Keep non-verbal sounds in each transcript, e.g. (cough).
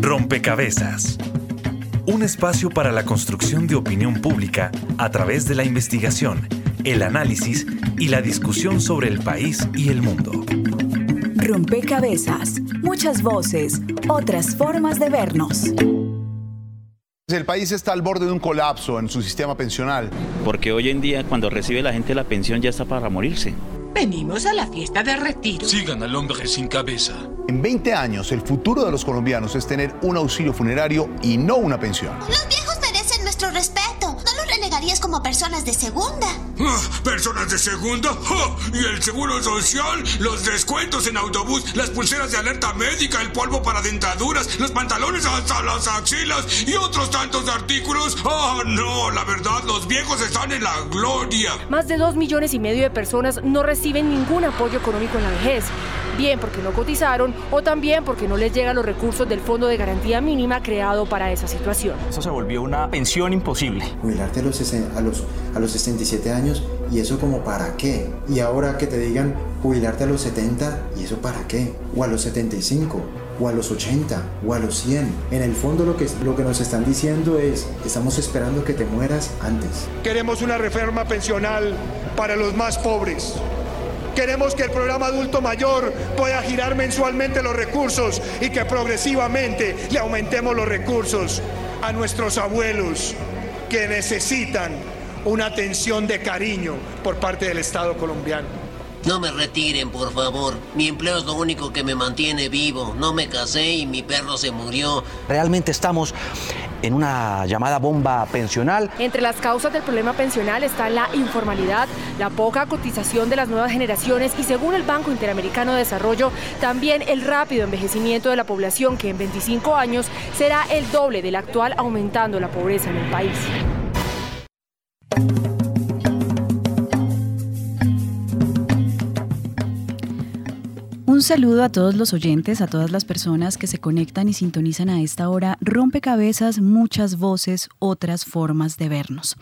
Rompecabezas. Un espacio para la construcción de opinión pública a través de la investigación, el análisis y la discusión sobre el país y el mundo. Rompecabezas. Muchas voces, otras formas de vernos. El país está al borde de un colapso en su sistema pensional. Porque hoy en día cuando recibe la gente la pensión ya está para morirse. Venimos a la fiesta de retiro. Sigan al hombre sin cabeza. En 20 años, el futuro de los colombianos es tener un auxilio funerario y no una pensión. Los viejos merecen nuestro respeto. Como personas de segunda. Ah, ¿Personas de segunda? ¡Ja! ¿Y el seguro social? Los descuentos en autobús, las pulseras de alerta médica, el polvo para dentaduras, los pantalones hasta las axilas y otros tantos artículos. ¡Ah, no! La verdad, los viejos están en la gloria. Más de dos millones y medio de personas no reciben ningún apoyo económico en la vejez. Bien porque no cotizaron o también porque no les llegan los recursos del Fondo de Garantía Mínima creado para esa situación. Eso se volvió una pensión imposible. Jubilarte a los, a los, a los 67 años y eso como para qué. Y ahora que te digan jubilarte a los 70 y eso para qué. O a los 75 o a los 80 o a los 100. En el fondo lo que, lo que nos están diciendo es, estamos esperando que te mueras antes. Queremos una reforma pensional para los más pobres. Queremos que el programa adulto mayor pueda girar mensualmente los recursos y que progresivamente le aumentemos los recursos a nuestros abuelos que necesitan una atención de cariño por parte del Estado colombiano. No me retiren, por favor. Mi empleo es lo único que me mantiene vivo. No me casé y mi perro se murió. Realmente estamos en una llamada bomba pensional. Entre las causas del problema pensional está la informalidad, la poca cotización de las nuevas generaciones y según el Banco Interamericano de Desarrollo, también el rápido envejecimiento de la población que en 25 años será el doble del actual aumentando la pobreza en el país. Un saludo a todos los oyentes, a todas las personas que se conectan y sintonizan a esta hora. Rompecabezas, muchas voces, otras formas de vernos.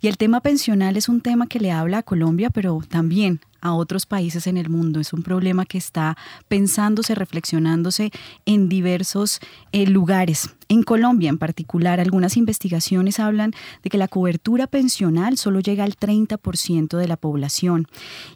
Y el tema pensional es un tema que le habla a Colombia, pero también a otros países en el mundo. Es un problema que está pensándose, reflexionándose en diversos eh, lugares. En Colombia en particular, algunas investigaciones hablan de que la cobertura pensional solo llega al 30% de la población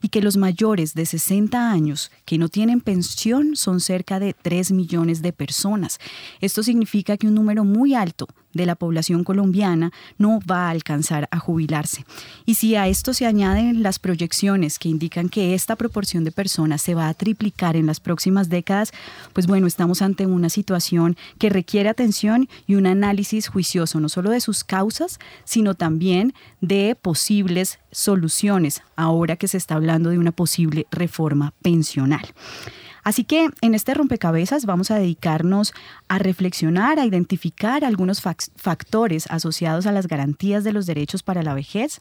y que los mayores de 60 años que no tienen pensión son cerca de 3 millones de personas. Esto significa que un número muy alto de la población colombiana no va a alcanzar a jubilarse. Y si a esto se añaden las proyecciones que indican que esta proporción de personas se va a triplicar en las próximas décadas, pues bueno, estamos ante una situación que requiere atención y un análisis juicioso, no solo de sus causas, sino también de posibles soluciones, ahora que se está hablando de una posible reforma pensional. Así que en este rompecabezas vamos a dedicarnos a reflexionar, a identificar algunos factores asociados a las garantías de los derechos para la vejez,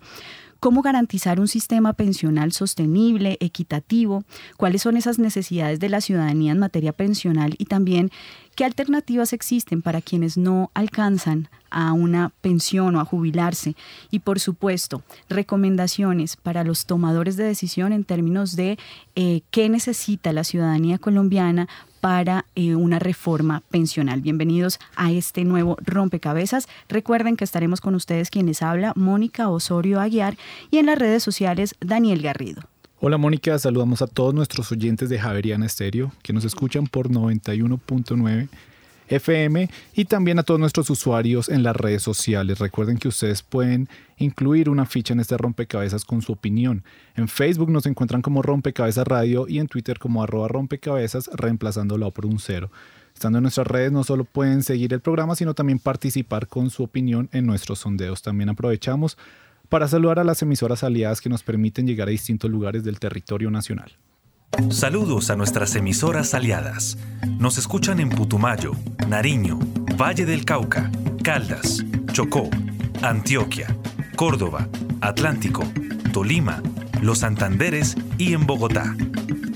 cómo garantizar un sistema pensional sostenible, equitativo, cuáles son esas necesidades de la ciudadanía en materia pensional y también qué alternativas existen para quienes no alcanzan a una pensión o a jubilarse y por supuesto recomendaciones para los tomadores de decisión en términos de eh, qué necesita la ciudadanía colombiana para eh, una reforma pensional. Bienvenidos a este nuevo rompecabezas. Recuerden que estaremos con ustedes quienes habla Mónica Osorio Aguiar y en las redes sociales Daniel Garrido. Hola Mónica, saludamos a todos nuestros oyentes de Javeriana Estéreo que nos escuchan por 91.9 FM y también a todos nuestros usuarios en las redes sociales. Recuerden que ustedes pueden incluir una ficha en este rompecabezas con su opinión. En Facebook nos encuentran como Rompecabezas Radio y en Twitter como arroba rompecabezas reemplazándolo por un cero. Estando en nuestras redes no solo pueden seguir el programa, sino también participar con su opinión en nuestros sondeos. También aprovechamos para saludar a las emisoras aliadas que nos permiten llegar a distintos lugares del territorio nacional. Saludos a nuestras emisoras aliadas. Nos escuchan en Putumayo, Nariño, Valle del Cauca, Caldas, Chocó, Antioquia, Córdoba, Atlántico, Tolima, Los Santanderes y en Bogotá.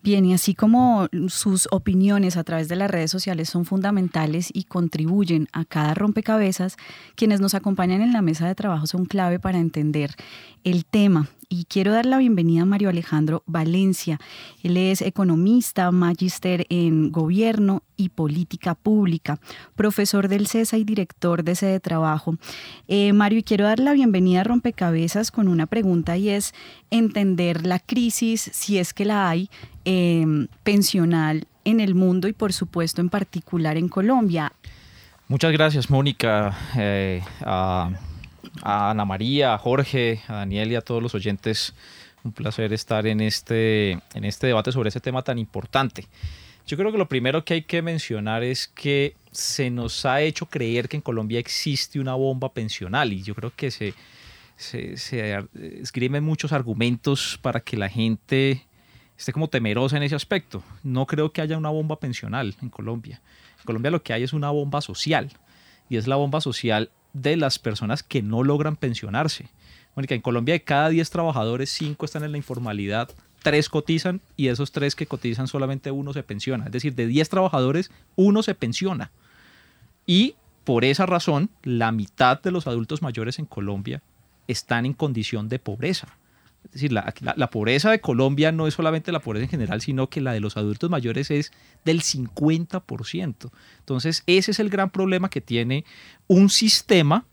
Bien, y así como sus opiniones a través de las redes sociales son fundamentales y contribuyen a cada rompecabezas, quienes nos acompañan en la mesa de trabajo son clave para entender el tema y quiero dar la bienvenida a Mario Alejandro Valencia. Él es economista, magíster en gobierno y política pública, profesor del CESA y director de sede de trabajo. Eh, Mario, quiero dar la bienvenida a Rompecabezas con una pregunta y es entender la crisis, si es que la hay, em, pensional en el mundo y por supuesto en particular en Colombia. Muchas gracias, Mónica. Eh, a Ana María, a Jorge, a Daniel y a todos los oyentes. Un placer estar en este, en este debate sobre ese tema tan importante. Yo creo que lo primero que hay que mencionar es que se nos ha hecho creer que en Colombia existe una bomba pensional y yo creo que se, se, se escriben muchos argumentos para que la gente esté como temerosa en ese aspecto. No creo que haya una bomba pensional en Colombia. En Colombia lo que hay es una bomba social y es la bomba social de las personas que no logran pensionarse. Mónica, en Colombia de cada 10 trabajadores, 5 están en la informalidad, 3 cotizan y de esos 3 que cotizan solamente uno se pensiona. Es decir, de 10 trabajadores, uno se pensiona. Y por esa razón, la mitad de los adultos mayores en Colombia están en condición de pobreza. Es decir, la, pobreza de Colombia no es solamente la pobreza en general, sino que la de los adultos mayores es del 50%. Entonces, ese es el gran problema que tiene un sistema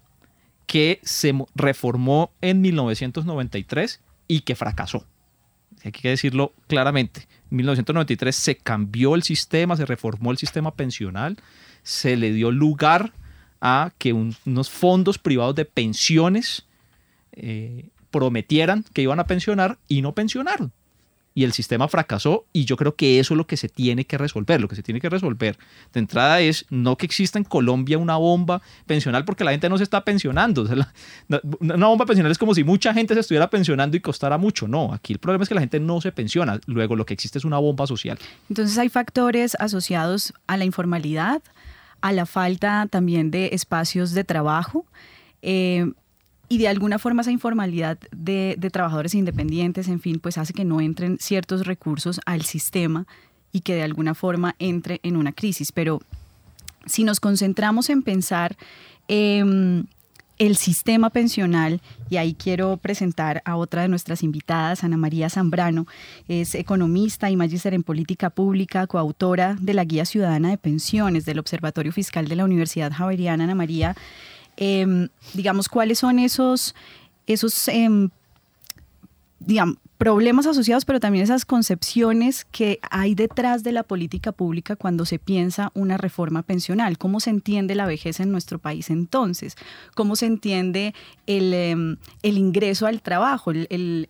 que se reformó en 1993 y que fracasó. Hay que decirlo claramente. En 1993 se cambió el sistema, se reformó el sistema pensional, se le dio lugar a que unos fondos privados de pensiones eh, prometieran que iban a pensionar y no pensionaron. Y el sistema fracasó y yo creo que eso es lo que se tiene que resolver. Lo que se tiene que resolver de entrada es no que exista en Colombia una bomba pensional porque la gente no se está pensionando. (laughs) una bomba pensional es como si mucha gente se estuviera pensionando y costara mucho. No, aquí el problema es que la gente no se pensiona. Luego lo que existe es una bomba social. Entonces hay factores asociados a la informalidad, a la falta también de espacios de trabajo. Eh, y de alguna forma esa informalidad de, trabajadores independientes, en fin, pues hace que no entren ciertos recursos al sistema y que de alguna forma entre en una crisis. Pero si nos concentramos en pensar em, el sistema pensional, y ahí quiero presentar a otra de nuestras invitadas, Ana María Zambrano, es economista y magíster en política pública, coautora de la Guía Ciudadana de Pensiones del Observatorio Fiscal de la Universidad Javeriana. Ana María, Em, digamos, cuáles son esos, esos em, digamos, problemas asociados, pero también esas concepciones que hay detrás de la política pública cuando se piensa una reforma pensional. ¿Cómo se entiende la vejez en nuestro país entonces? ¿Cómo se entiende el, em, ingreso al trabajo,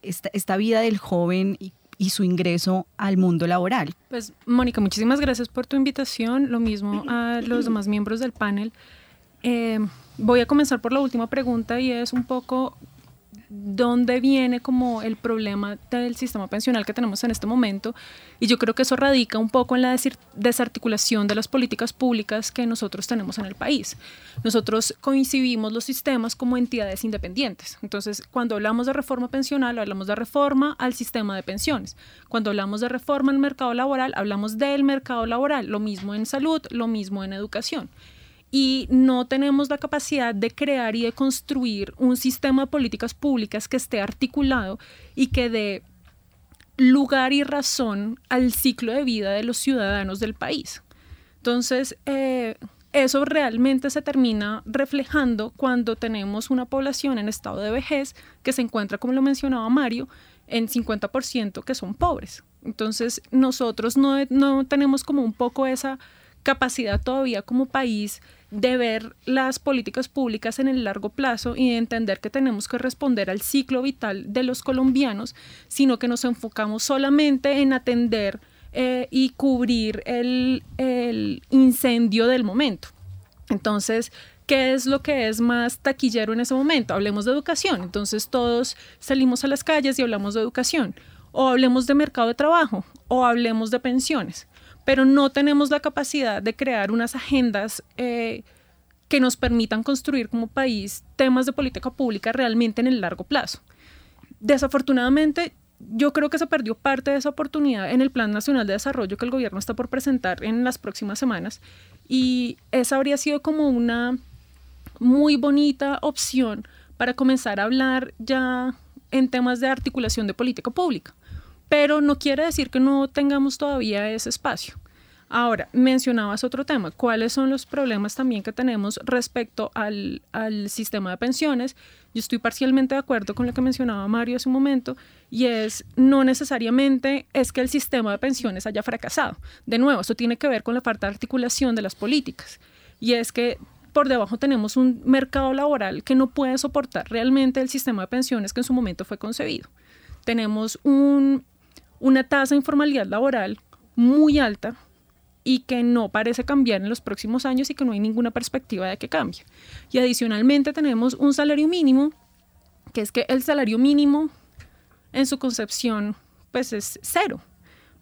esta, vida del joven y, su ingreso al mundo laboral? Pues, Mónica, muchísimas gracias por tu invitación. Lo mismo a los demás miembros del panel. Voy a comenzar por la última pregunta y es un poco dónde viene como el problema del sistema pensional que tenemos en este momento. Y yo creo que eso radica un poco en la desarticulación de las políticas públicas que nosotros tenemos en el país. Nosotros coincidimos los sistemas como entidades independientes. Entonces, cuando hablamos de reforma pensional, hablamos de reforma al sistema de pensiones. Cuando hablamos de reforma al mercado laboral, hablamos del mercado laboral. Lo mismo en salud, lo mismo en educación y no tenemos la capacidad de crear y de construir un sistema de políticas públicas que esté articulado y que dé lugar y razón al ciclo de vida de los ciudadanos del país. Entonces, eh, eso realmente se termina reflejando cuando tenemos una población en estado de vejez que se encuentra, como lo mencionaba Mario, en 50% que son pobres. Entonces, nosotros no, no tenemos como un poco esa capacidad todavía como país de ver las políticas públicas en el largo plazo y de entender que tenemos que responder al ciclo vital de los colombianos, sino que nos enfocamos solamente en atender eh, y cubrir el, el incendio del momento. Entonces, ¿qué es lo que es más taquillero en ese momento? Hablemos de educación. Entonces todos salimos a las calles y hablamos de educación. O hablemos de mercado de trabajo, o hablemos de pensiones pero no tenemos la capacidad de crear unas agendas eh, que nos permitan construir como país temas de política pública realmente en el largo plazo. Desafortunadamente, yo creo que se perdió parte de esa oportunidad en el Plan Nacional de Desarrollo que el gobierno está por presentar en las próximas semanas y esa habría sido como una muy bonita opción para comenzar a hablar ya en temas de articulación de política pública. Pero no quiere decir que no tengamos todavía ese espacio. Ahora, mencionabas otro tema, ¿cuáles son los problemas también que tenemos respecto al, al, sistema de pensiones? Yo estoy parcialmente de acuerdo con lo que mencionaba Mario hace un momento, y es no necesariamente es que el sistema de pensiones haya fracasado. De nuevo, eso tiene que ver con la falta de articulación de las políticas, y es que por debajo tenemos un mercado laboral que no puede soportar realmente el sistema de pensiones que en su momento fue concebido. Tenemos un, una tasa de informalidad laboral muy alta, y que no parece cambiar en los próximos años y que no hay ninguna perspectiva de que cambie. Y adicionalmente tenemos un salario mínimo, que es que el salario mínimo en su concepción pues es cero.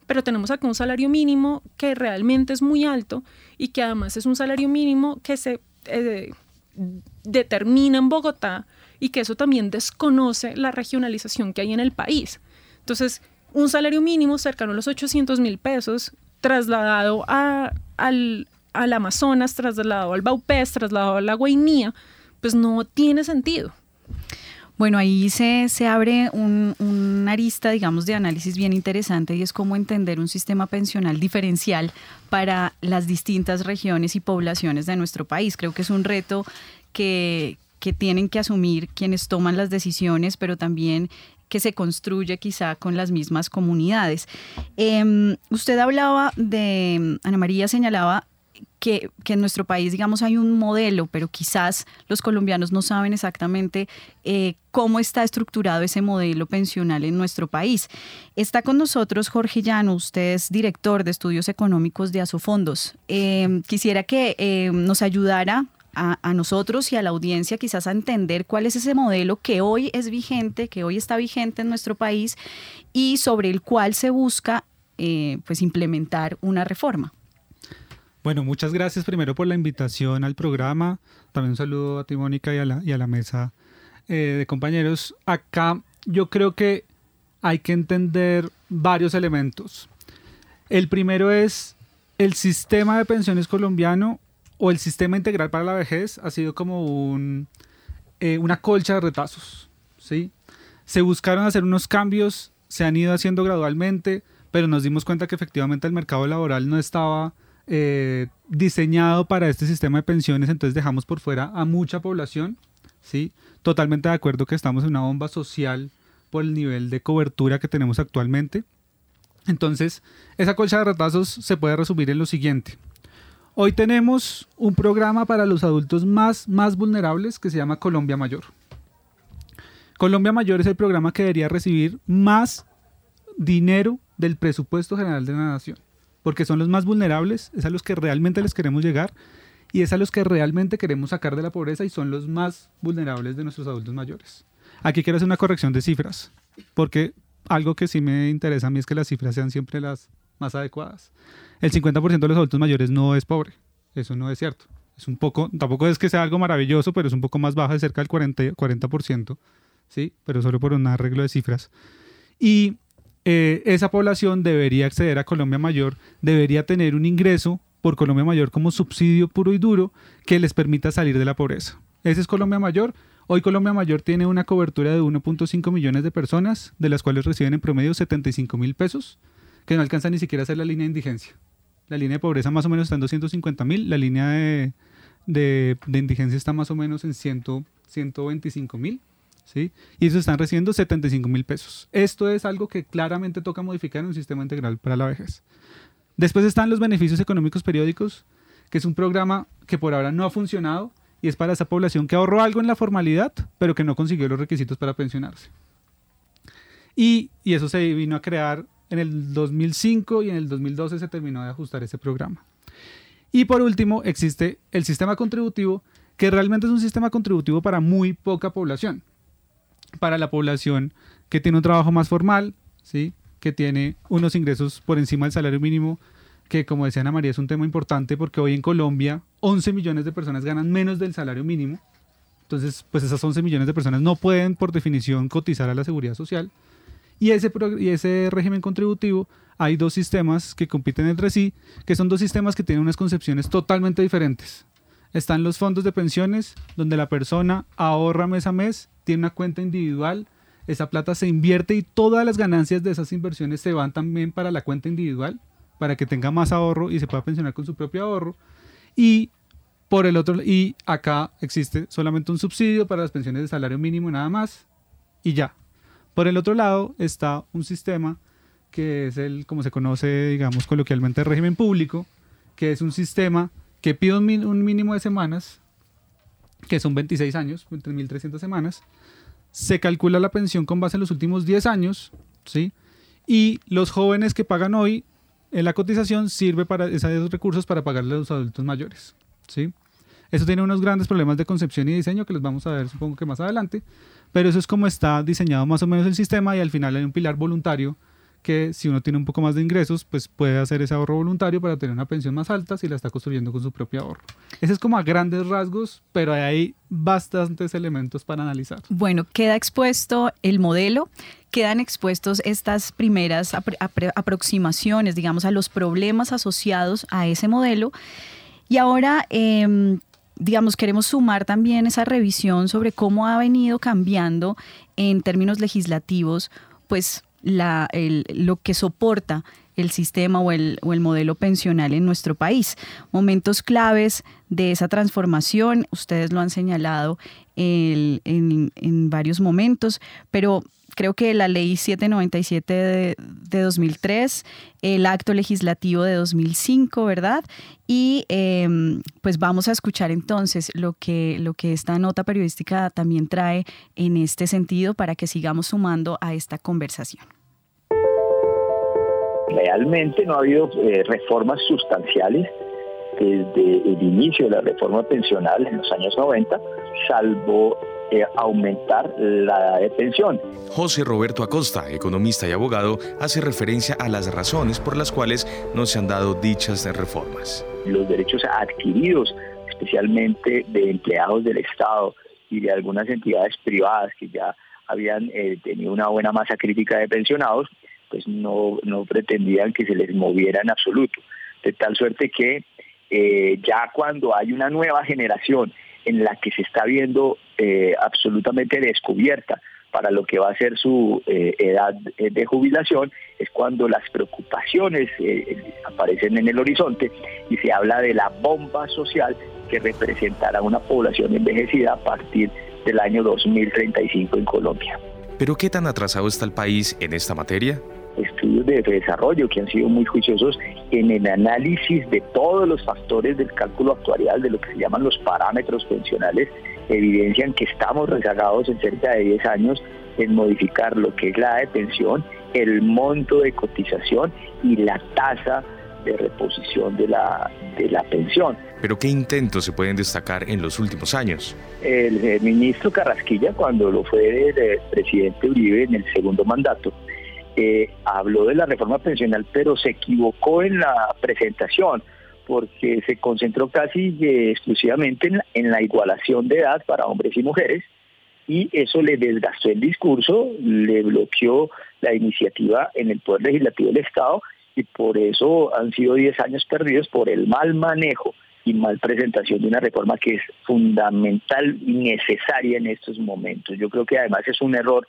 Pero tenemos acá un salario mínimo que realmente es muy alto y que además es un salario mínimo que se eh, determina en Bogotá y que eso también desconoce la regionalización que hay en el país. Entonces, un salario mínimo cercano a los 800 mil pesos trasladado a, al, Amazonas, trasladado al Baupés, trasladado a la Guainía, pues no tiene sentido. Bueno, ahí se, se abre un, arista, digamos, de análisis bien interesante y es cómo entender un sistema pensional diferencial para las distintas regiones y poblaciones de nuestro país. Creo que es un reto que, que tienen que asumir quienes toman las decisiones, pero también que se construye quizá con las mismas comunidades. Em, usted hablaba de, Ana María señalaba que, en nuestro país, digamos, hay un modelo, pero quizás los colombianos no saben exactamente eh, cómo está estructurado ese modelo pensional en nuestro país. Está con nosotros Jorge Llano, usted es director de estudios económicos de Asofondos. Eh, quisiera que eh, nos ayudara a, nosotros y a la audiencia quizás a entender cuál es ese modelo que hoy es vigente, que hoy está vigente en nuestro país y sobre el cual se busca eh, pues implementar una reforma. Bueno, muchas gracias primero por la invitación al programa. También un saludo a ti, Mónica, y a la, y a la mesa eh, de compañeros. Acá yo creo que hay que entender varios elementos. El primero es el sistema de pensiones colombiano o el sistema integral para la vejez ha sido como eh, una colcha de retazos. ¿sí? Se buscaron hacer unos cambios, se han ido haciendo gradualmente, pero nos dimos cuenta que efectivamente el mercado laboral no estaba eh, diseñado para este sistema de pensiones, entonces dejamos por fuera a mucha población. ¿sí? Totalmente de acuerdo que estamos en una bomba social por el nivel de cobertura que tenemos actualmente. Entonces, esa colcha de retazos se puede resumir en lo siguiente. Hoy tenemos un programa para los adultos más, más vulnerables que se llama Colombia Mayor. Colombia Mayor es el programa que debería recibir más dinero del presupuesto general de la nación, porque son los más vulnerables, es a los que realmente les queremos llegar y es a los que realmente queremos sacar de la pobreza y son los más vulnerables de nuestros adultos mayores. Aquí quiero hacer una corrección de cifras, porque algo que sí me interesa a mí es que las cifras sean siempre las más adecuadas el 50% de los adultos mayores no es pobre. Eso no es cierto. Es un poco, tampoco es que sea algo maravilloso, pero es un poco más baja, de cerca del 40%, 40% ¿sí? Pero solo por un arreglo de cifras. Y eh, esa población debería acceder a Colombia Mayor, debería tener un ingreso por Colombia Mayor como subsidio puro y duro que les permita salir de la pobreza. Ese es Colombia Mayor. Hoy Colombia Mayor tiene una cobertura de 1.5 millones de personas, de las cuales reciben en promedio 75 mil pesos, que no alcanza ni siquiera a ser la línea de indigencia. La línea de pobreza más o menos está en 250 mil, la línea de, de, indigencia está más o menos en 100, 125 mil. ¿sí? Y eso están recibiendo 75 mil pesos. Esto es algo que claramente toca modificar en un sistema integral para la vejez. Después están los beneficios económicos periódicos, que es un programa que por ahora no ha funcionado y es para esa población que ahorró algo en la formalidad, pero que no consiguió los requisitos para pensionarse. Y, y eso se vino a crear en el 2005 y en el 2012 se terminó de ajustar ese programa. Y por último, existe el sistema contributivo, que realmente es un sistema contributivo para muy poca población. Para la población que tiene un trabajo más formal, ¿sí? que tiene unos ingresos por encima del salario mínimo, que como decía Ana María es un tema importante porque hoy en Colombia 11 millones de personas ganan menos del salario mínimo. Entonces, pues esas 11 millones de personas no pueden por definición cotizar a la seguridad social. Y ese, y ese régimen contributivo hay dos sistemas que compiten entre sí, que son dos sistemas que tienen unas concepciones totalmente diferentes. Están los fondos de pensiones, donde la persona ahorra mes a mes, tiene una cuenta individual, esa plata se invierte y todas las ganancias de esas inversiones se van también para la cuenta individual, para que tenga más ahorro y se pueda pensionar con su propio ahorro. Y por el otro y acá existe solamente un subsidio para las pensiones de salario mínimo nada más y ya. Por el otro lado está un sistema que es el, como se conoce, digamos, coloquialmente, el régimen público, que es un sistema que pide un, mínimo de semanas, que son 26 años, 3.300 semanas, se calcula la pensión con base en los últimos 10 años, ¿sí? Y los jóvenes que pagan hoy en la cotización sirve para esos recursos para pagarle a los adultos mayores, ¿sí? Eso tiene unos grandes problemas de concepción y diseño que los vamos a ver supongo que más adelante, pero eso es como está diseñado más o menos el sistema y al final hay un pilar voluntario que si uno tiene un poco más de ingresos, pues puede hacer ese ahorro voluntario para tener una pensión más alta si la está construyendo con su propio ahorro. Ese es como a grandes rasgos, pero hay bastantes elementos para analizar. Bueno, queda expuesto el modelo, quedan expuestos estas primeras aproximaciones, digamos, a los problemas asociados a ese modelo. Y ahora, em, digamos, queremos sumar también esa revisión sobre cómo ha venido cambiando en términos legislativos, pues la, lo que soporta el sistema o el, o el, modelo pensional en nuestro país. Momentos claves de esa transformación, ustedes lo han señalado en, en, varios momentos, pero creo que la ley 797 de, de 2003, el acto legislativo de 2005, ¿verdad? Y em, pues vamos a escuchar entonces lo que, lo que esta nota periodística también trae en este sentido para que sigamos sumando a esta conversación. Realmente no ha habido eh, reformas sustanciales desde el inicio de la reforma pensional en los años 90, salvo eh, aumentar la edad de pensión. José Roberto Acosta, economista y abogado, hace referencia a las razones por las cuales no se han dado dichas reformas. Los derechos adquiridos, especialmente de empleados del Estado y de algunas entidades privadas que ya habían eh, tenido una buena masa crítica de pensionados, pues no, no pretendían que se les moviera en absoluto. De tal suerte que eh, ya cuando hay una nueva generación en la que se está viendo eh, absolutamente descubierta para lo que va a ser su eh, edad de jubilación, es cuando las preocupaciones eh, aparecen en el horizonte y se habla de la bomba social que representará una población envejecida a partir del año 2035 en Colombia. ¿Pero qué tan atrasado está el país en esta materia? estudios de desarrollo que han sido muy juiciosos en el análisis de todos los factores del cálculo actuarial, de lo que se llaman los parámetros pensionales, evidencian que estamos rezagados en cerca de 10 años en modificar lo que es la de pensión, el monto de cotización y la tasa de reposición de la, de la pensión. ¿Pero qué intentos se pueden destacar en los últimos años? El, ministro Carrasquilla, cuando lo fue el presidente Uribe en el segundo mandato, eh, habló de la reforma pensional, pero se equivocó en la presentación porque se concentró casi eh, exclusivamente en la, igualación de edad para hombres y mujeres y eso le desgastó el discurso, le bloqueó la iniciativa en el Poder Legislativo del Estado y por eso han sido 10 años perdidos por el mal manejo y mal presentación de una reforma que es fundamental y necesaria en estos momentos. Yo creo que además es un error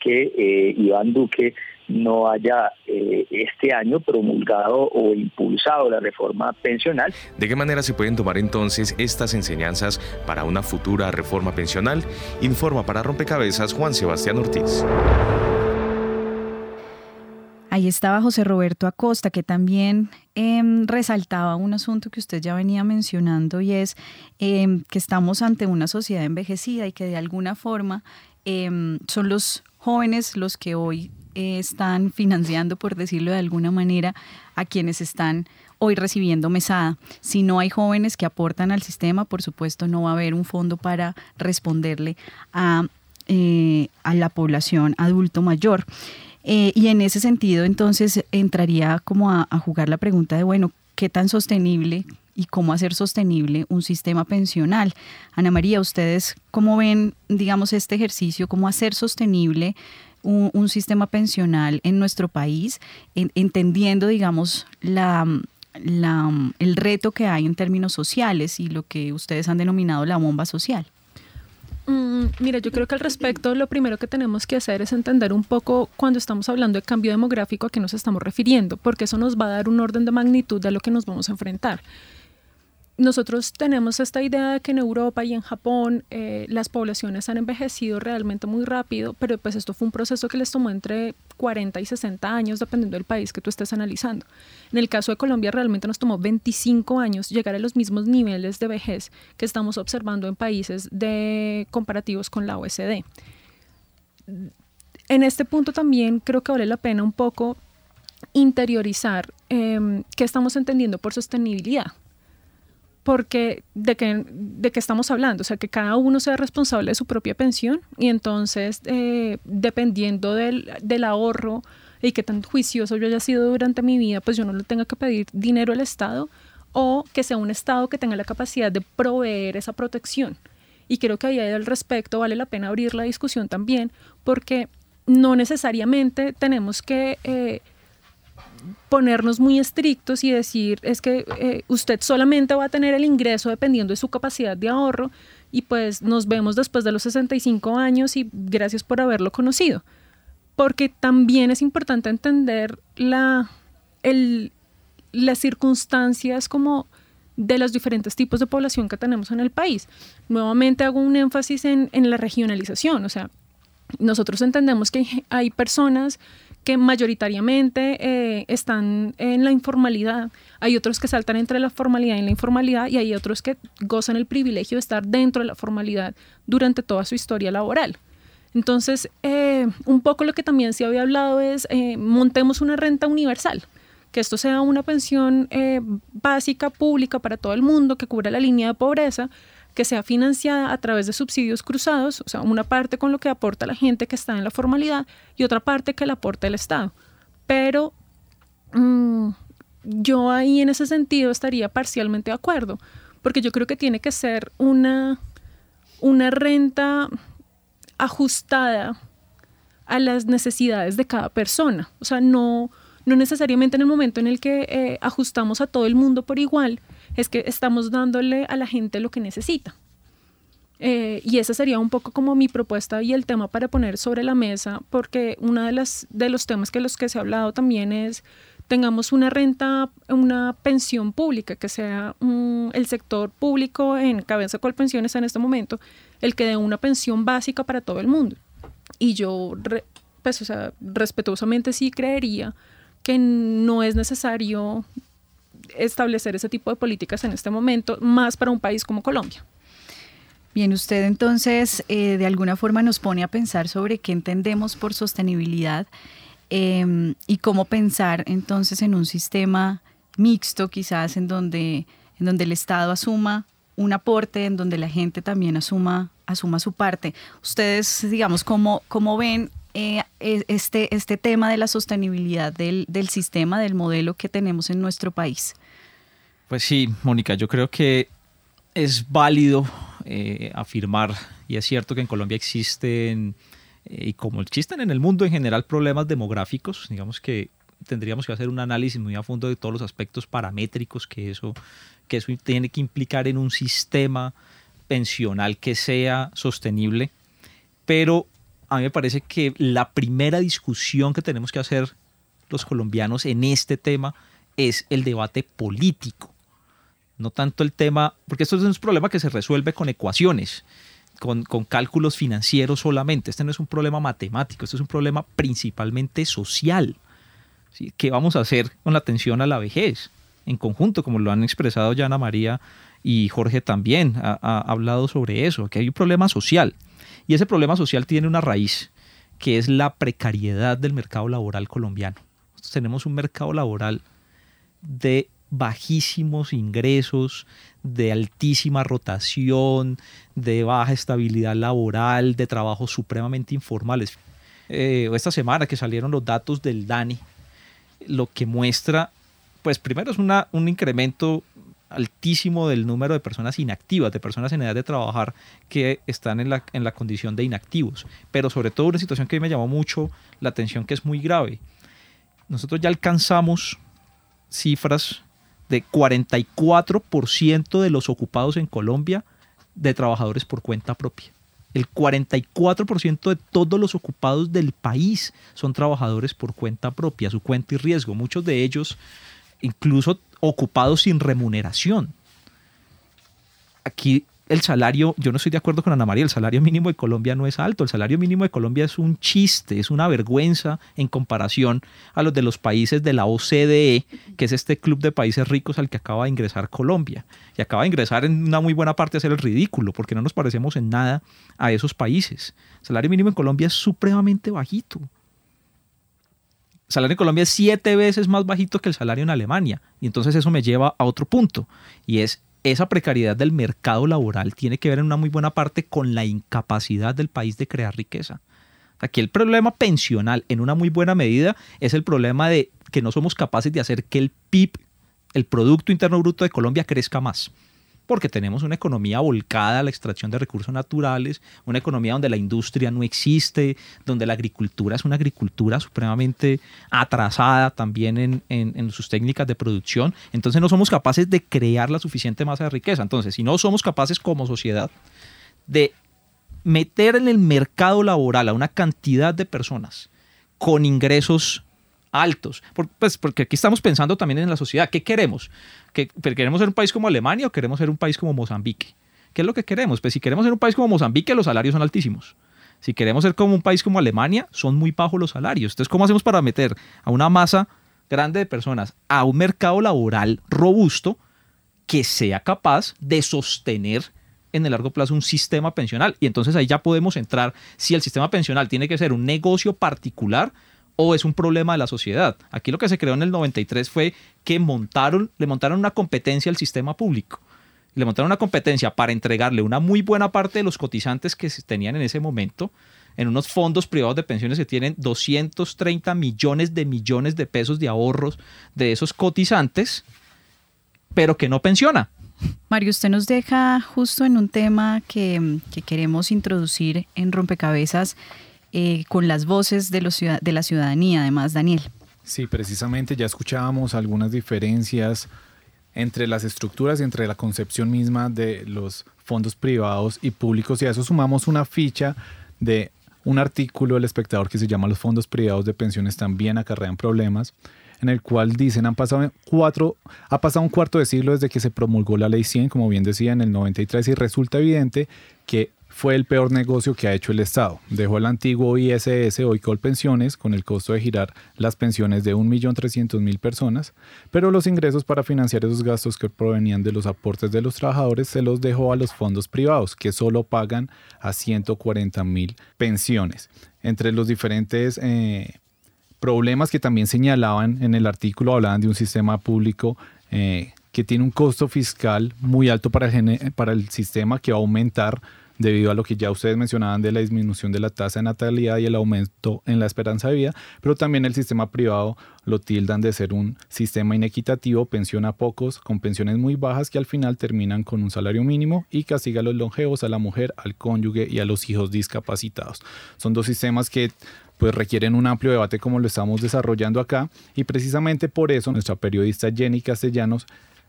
que eh, Iván Duque no haya eh, este año promulgado o impulsado la reforma pensional. ¿De qué manera se pueden tomar entonces estas enseñanzas para una futura reforma pensional? Informa para Rompecabezas Juan Sebastián Ortiz. Ahí estaba José Roberto Acosta, que también em, resaltaba un asunto que usted ya venía mencionando y es em, que estamos ante una sociedad envejecida y que de alguna forma em, son los jóvenes los que hoy están financiando, por decirlo de alguna manera, a quienes están hoy recibiendo mesada. Si no hay jóvenes que aportan al sistema, por supuesto no va a haber un fondo para responderle a, eh, a la población adulto mayor. Eh, y en ese sentido, entonces, entraría como a, a jugar la pregunta de, bueno, ¿qué tan sostenible y cómo hacer sostenible un sistema pensional. Ana María, ¿ustedes cómo ven, digamos, este ejercicio, cómo hacer sostenible un, sistema pensional en nuestro país, entendiendo, digamos, la, el reto que hay en términos sociales y lo que ustedes han denominado la bomba social? Mm, mira, yo creo que al respecto lo primero que tenemos que hacer es entender un poco cuando estamos hablando de cambio demográfico a qué nos estamos refiriendo, porque eso nos va a dar un orden de magnitud de lo que nos vamos a enfrentar nosotros tenemos esta idea de que en Europa y en Japón eh, las poblaciones han envejecido realmente muy rápido, pero pues esto fue un proceso que les tomó entre 40 y 60 años, dependiendo del país que tú estés analizando. En el caso de Colombia realmente nos tomó 25 años llegar a los mismos niveles de vejez que estamos observando en países de comparativos con la OSD. En este punto también creo que vale la pena un poco interiorizar eh, qué estamos entendiendo por sostenibilidad porque de qué, de qué estamos hablando, o sea, que cada uno sea responsable de su propia pensión y entonces, eh, dependiendo del, del, ahorro y qué tan juicioso yo haya sido durante mi vida, pues yo no le tenga que pedir dinero al Estado o que sea un Estado que tenga la capacidad de proveer esa protección. Y creo que ahí al respecto vale la pena abrir la discusión también, porque no necesariamente tenemos que... Eh, ponernos muy estrictos y decir es que eh, usted solamente va a tener el ingreso dependiendo de su capacidad de ahorro y pues nos vemos después de los 65 años y gracias por haberlo conocido. Porque también es importante entender la, el, las circunstancias como de los diferentes tipos de población que tenemos en el país. Nuevamente hago un énfasis en, en la regionalización, o sea, nosotros entendemos que hay personas que mayoritariamente eh, están en la informalidad. Hay otros que saltan entre la formalidad y la informalidad y hay otros que gozan el privilegio de estar dentro de la formalidad durante toda su historia laboral. Entonces, eh, un poco lo que también se había hablado es eh, montemos una renta universal, que esto sea una pensión básica, pública para todo el mundo, que cubra la línea de pobreza, que sea financiada a través de subsidios cruzados, o sea, una parte con lo que aporta la gente que está en la formalidad y otra parte que la aporta el Estado. Pero mm, yo ahí en ese sentido estaría parcialmente de acuerdo, porque yo creo que tiene que ser una, una renta ajustada a las necesidades de cada persona. O sea, no, no necesariamente en el momento en el que eh, ajustamos a todo el mundo por igual, es que estamos dándole a la gente lo que necesita. Eh, y esa sería un poco como mi propuesta y el tema para poner sobre la mesa, porque uno de, de los temas que los que se ha hablado también es tengamos una renta, una pensión pública, que sea el sector público en cabeza con pensiones en este momento, el que dé una pensión básica para todo el mundo. Y yo, pues, o sea, respetuosamente sí creería que no es necesario establecer ese tipo de políticas en este momento, más para un país como Colombia. Bien, usted entonces eh, de alguna forma nos pone a pensar sobre qué entendemos por sostenibilidad em, y cómo pensar entonces en un sistema mixto quizás en donde, en donde el Estado asuma un aporte, en donde la gente también asuma, asuma su parte. Ustedes, digamos, ¿cómo, cómo ven eh, e, este, este tema de la sostenibilidad del, del sistema, del modelo que tenemos en nuestro país? Pues sí, Mónica, yo creo que es válido eh, afirmar, y es cierto que en Colombia existen, eh, y como existen en el mundo en general, problemas demográficos, digamos que tendríamos que hacer un análisis muy a fondo de todos los aspectos paramétricos que eso, que eso tiene que implicar en un sistema pensional que sea sostenible, pero a mí me parece que la primera discusión que tenemos que hacer los colombianos en este tema es el debate político. No tanto el tema, porque esto es un problema que se resuelve con ecuaciones, con, cálculos financieros solamente. Este no es un problema matemático, este es un problema principalmente social. ¿Qué vamos a hacer con la atención a la vejez? En conjunto, como lo han expresado ya Ana María y Jorge también, ha hablado sobre eso, que hay un problema social. Y ese problema social tiene una raíz, que es la precariedad del mercado laboral colombiano. Tenemos un mercado laboral de bajísimos ingresos, de altísima rotación, de baja estabilidad laboral, de trabajos supremamente informales. eh, esta semana que salieron los datos del DANI, lo que muestra, pues primero es una, un incremento altísimo del número de personas inactivas, de personas en edad de trabajar que están en la, en la condición de inactivos. Pero sobre todo una situación que me llamó mucho la atención que es muy grave. Nosotros ya alcanzamos cifras de 44% de los ocupados en Colombia de trabajadores por cuenta propia. El 44% de todos los ocupados del país son trabajadores por cuenta propia, su cuenta y riesgo. Muchos de ellos incluso ocupados sin remuneración. Aquí el salario, yo no estoy de acuerdo con Ana María, el salario mínimo de Colombia no es alto, el salario mínimo de Colombia es un chiste, es una vergüenza en comparación a los de los países de la OCDE, que es este club de países ricos al que acaba de ingresar Colombia. Y acaba de ingresar en una muy buena parte a hacer el ridículo, porque no nos parecemos en nada a esos países. El salario mínimo en Colombia es supremamente bajito. El salario en Colombia es siete veces más bajito que el salario en Alemania. Y entonces eso me lleva a otro punto, y es esa precariedad del mercado laboral tiene que ver en una muy buena parte con la incapacidad del país de crear riqueza. Aquí el problema pensional, en una muy buena medida, es el problema de que no somos capaces de hacer que el PIB, el Producto Interno Bruto de Colombia, crezca más porque tenemos una economía volcada a la extracción de recursos naturales, una economía donde la industria no existe, donde la agricultura es una agricultura supremamente atrasada también en, sus técnicas de producción. Entonces no somos capaces de crear la suficiente masa de riqueza. Entonces, si no somos capaces como sociedad de meter en el mercado laboral a una cantidad de personas con ingresos altos. pues porque aquí estamos pensando también en la sociedad. ¿Qué queremos? ¿Que, ¿Queremos ser un país como Alemania o queremos ser un país como Mozambique? ¿Qué es lo que queremos? Pues si queremos ser un país como Mozambique, los salarios son altísimos. Si queremos ser como un país como Alemania, son muy bajos los salarios. Entonces, ¿cómo hacemos para meter a una masa grande de personas a un mercado laboral robusto que sea capaz de sostener en el largo plazo un sistema pensional? Y entonces ahí ya podemos entrar si el sistema pensional tiene que ser un negocio particular o es un problema de la sociedad. Aquí lo que se creó en el 93 fue que montaron, le montaron una competencia al sistema público. Le montaron una competencia para entregarle una muy buena parte de los cotizantes que se tenían en ese momento en unos fondos privados de pensiones que tienen 230 millones de millones de pesos de ahorros de esos cotizantes, pero que no pensiona. Mario, usted nos deja justo en un tema que, que queremos introducir en Rompecabezas eh, con las voces de, los, de la ciudadanía, además, Daniel. Sí, precisamente ya escuchábamos algunas diferencias entre las estructuras y entre la concepción misma de los fondos privados y públicos y a eso sumamos una ficha de un artículo del espectador que se llama Los fondos privados de pensiones también acarrean problemas, en el cual dicen han pasado cuatro, ha pasado un cuarto de siglo desde que se promulgó la ley 100, como bien decía, en el 93 y resulta evidente que fue el peor negocio que ha hecho el Estado. Dejó el antiguo ISS, hoy Colpensiones, con el costo de girar las pensiones de 1.300.000 personas, pero los ingresos para financiar esos gastos que provenían de los aportes de los trabajadores se los dejó a los fondos privados, que solo pagan a 140.000 pensiones. Entre los diferentes eh, problemas que también señalaban en el artículo, hablaban de un sistema público eh, que tiene un costo fiscal muy alto para para el sistema que va a aumentar debido a lo que ya ustedes mencionaban de la disminución de la tasa de natalidad y el aumento en la esperanza de vida, pero también el sistema privado lo tildan de ser un sistema inequitativo, pensiona pocos con pensiones muy bajas que al final terminan con un salario mínimo y castiga a los longevos, a la mujer, al cónyuge y a los hijos discapacitados. Son dos sistemas que pues requieren un amplio debate como lo estamos desarrollando acá y precisamente por eso nuestra periodista Jenny Castellanos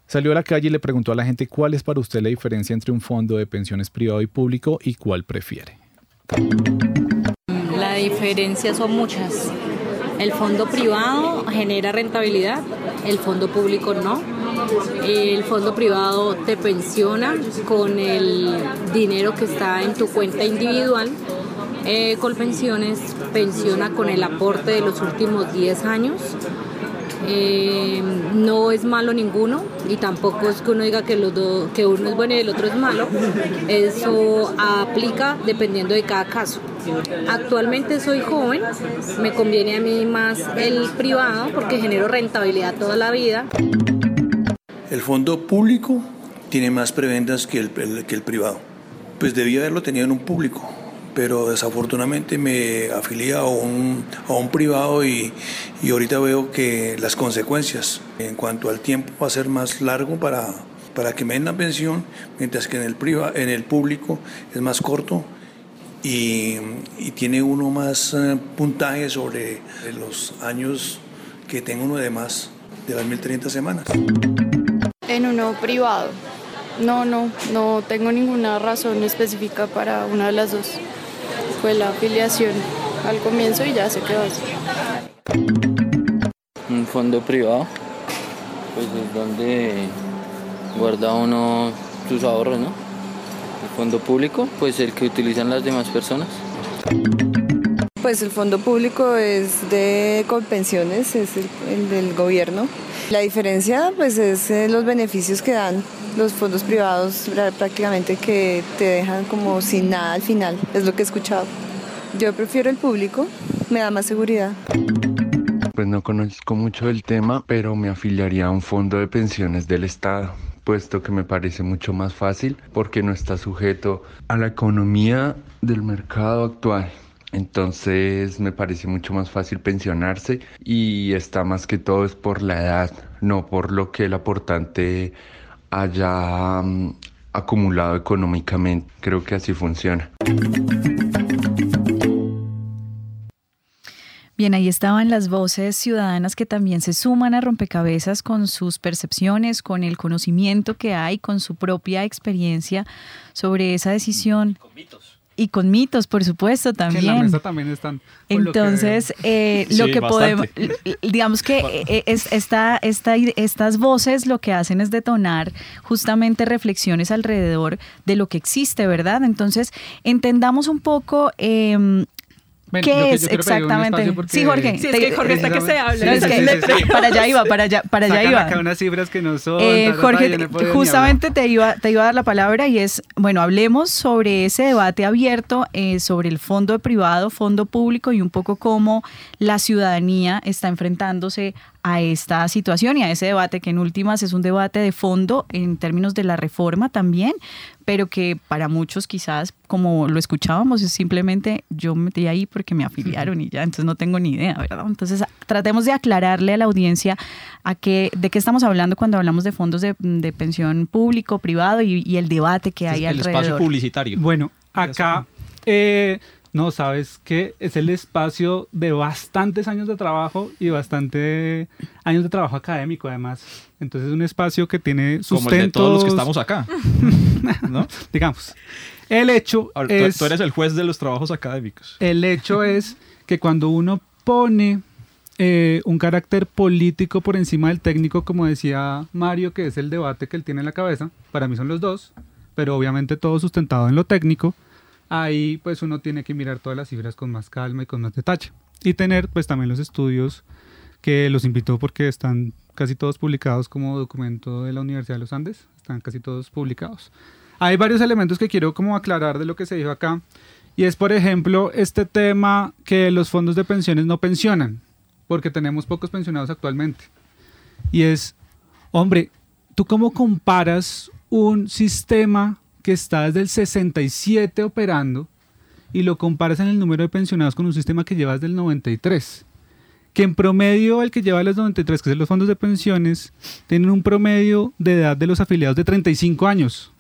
Salió a la calle y le preguntó a la gente cuál es para usted la diferencia entre un fondo de pensiones privado y público y cuál prefiere. La diferencia son muchas. El fondo privado genera rentabilidad, el fondo público no. El fondo privado te pensiona con el dinero que está en tu cuenta individual. Eh, Colpensiones pensiona con el aporte de los últimos 10 años eh, no es malo ninguno y tampoco es que uno diga que, los que uno es bueno y el otro es malo. Eso aplica dependiendo de cada caso. Actualmente soy joven, me conviene a mí más el privado porque genero rentabilidad toda la vida. El fondo público tiene más prebendas que el, que el privado. Pues debía haberlo tenido en un público pero desafortunadamente me afilié a un, a un privado y, y ahorita veo que las consecuencias en cuanto al tiempo va a ser más largo para, para que me den la pensión, mientras que en el, priva, en el público es más corto y, tiene uno más eh, puntaje sobre los años que tengo uno de más de las 1030 semanas. En uno privado. No, no, no tengo ninguna razón específica para una de las dos. Fue la afiliación al comienzo y ya se quedó así. Un fondo privado, pues es donde guarda uno sus ahorros, ¿no? El fondo público, pues el que utilizan las demás personas. Pues el fondo público es de pensiones, es el, el del gobierno. La diferencia pues es eh, los beneficios que dan los fondos privados prácticamente que te dejan como sin nada al final, es lo que he escuchado. Yo prefiero el público, me da más seguridad. Pues no conozco mucho del tema, pero me afiliaría a un fondo de pensiones del Estado puesto que me parece mucho más fácil porque no está sujeto a la economía del mercado actual. Entonces me parece mucho más fácil pensionarse y está más que todo es por la edad, no por lo que el aportante haya um, acumulado económicamente. Creo que así funciona. Bien, ahí estaban las voces ciudadanas que también se suman a rompecabezas con sus percepciones, con el conocimiento que hay, con su propia experiencia sobre esa decisión. Con mitos. Y con mitos, por supuesto, también. Que en la mesa también están. Entonces, lo que, eh, (laughs) lo que podemos, digamos que eh, es, esta, esta, estas voces lo que hacen es detonar justamente reflexiones alrededor de lo que existe, ¿verdad? Entonces, entendamos un poco eh, ¿Qué es exactamente? Sí, Jorge. Sí, es que Jorge está que se habla. es que, para allá iba, para allá, para allá iba. Acá unas cifras que no son. Eh, Jorge, justamente te iba, te iba a dar la palabra y es, bueno, hablemos sobre ese debate abierto eh, sobre el fondo privado, fondo público y un poco cómo la ciudadanía está enfrentándose a esta situación y a ese debate que en últimas es un debate de fondo en términos de la reforma también, pero que para muchos quizás, como lo escuchábamos, es simplemente yo me metí ahí porque me afiliaron y ya, entonces no tengo ni idea, ¿verdad? Entonces tratemos de aclararle a la audiencia a qué, de qué estamos hablando cuando hablamos de fondos de, pensión público, privado y, el debate que hay el alrededor. El espacio publicitario. Bueno, acá... Eh, no, sabes que es el espacio de bastantes años de trabajo y bastante años de trabajo académico además. Entonces es un espacio que tiene sustento. Como el de todos los que estamos acá, (laughs) ¿no? Digamos. El hecho es... Tú eres el juez de los trabajos académicos. El hecho (laughs) es que cuando uno pone eh, un carácter político por encima del técnico, como decía Mario, que es el debate que él tiene en la cabeza, para mí son los dos, pero obviamente todo sustentado en lo técnico, ahí pues uno tiene que mirar todas las cifras con más calma y con más detalle. Y tener pues también los estudios que los invito porque están casi todos publicados como documento de la Universidad de los Andes, están casi todos publicados. Hay varios elementos que quiero como aclarar de lo que se dijo acá y es por ejemplo este tema que los fondos de pensiones no pensionan porque tenemos pocos pensionados actualmente. Y es, hombre, ¿tú cómo comparas un sistema que está desde el 67 operando y lo comparas en el número de pensionados con un sistema que lleva desde el 93. Que en promedio el que lleva los 93, que es los fondos de pensiones, tienen un promedio de edad de los afiliados de 35 años.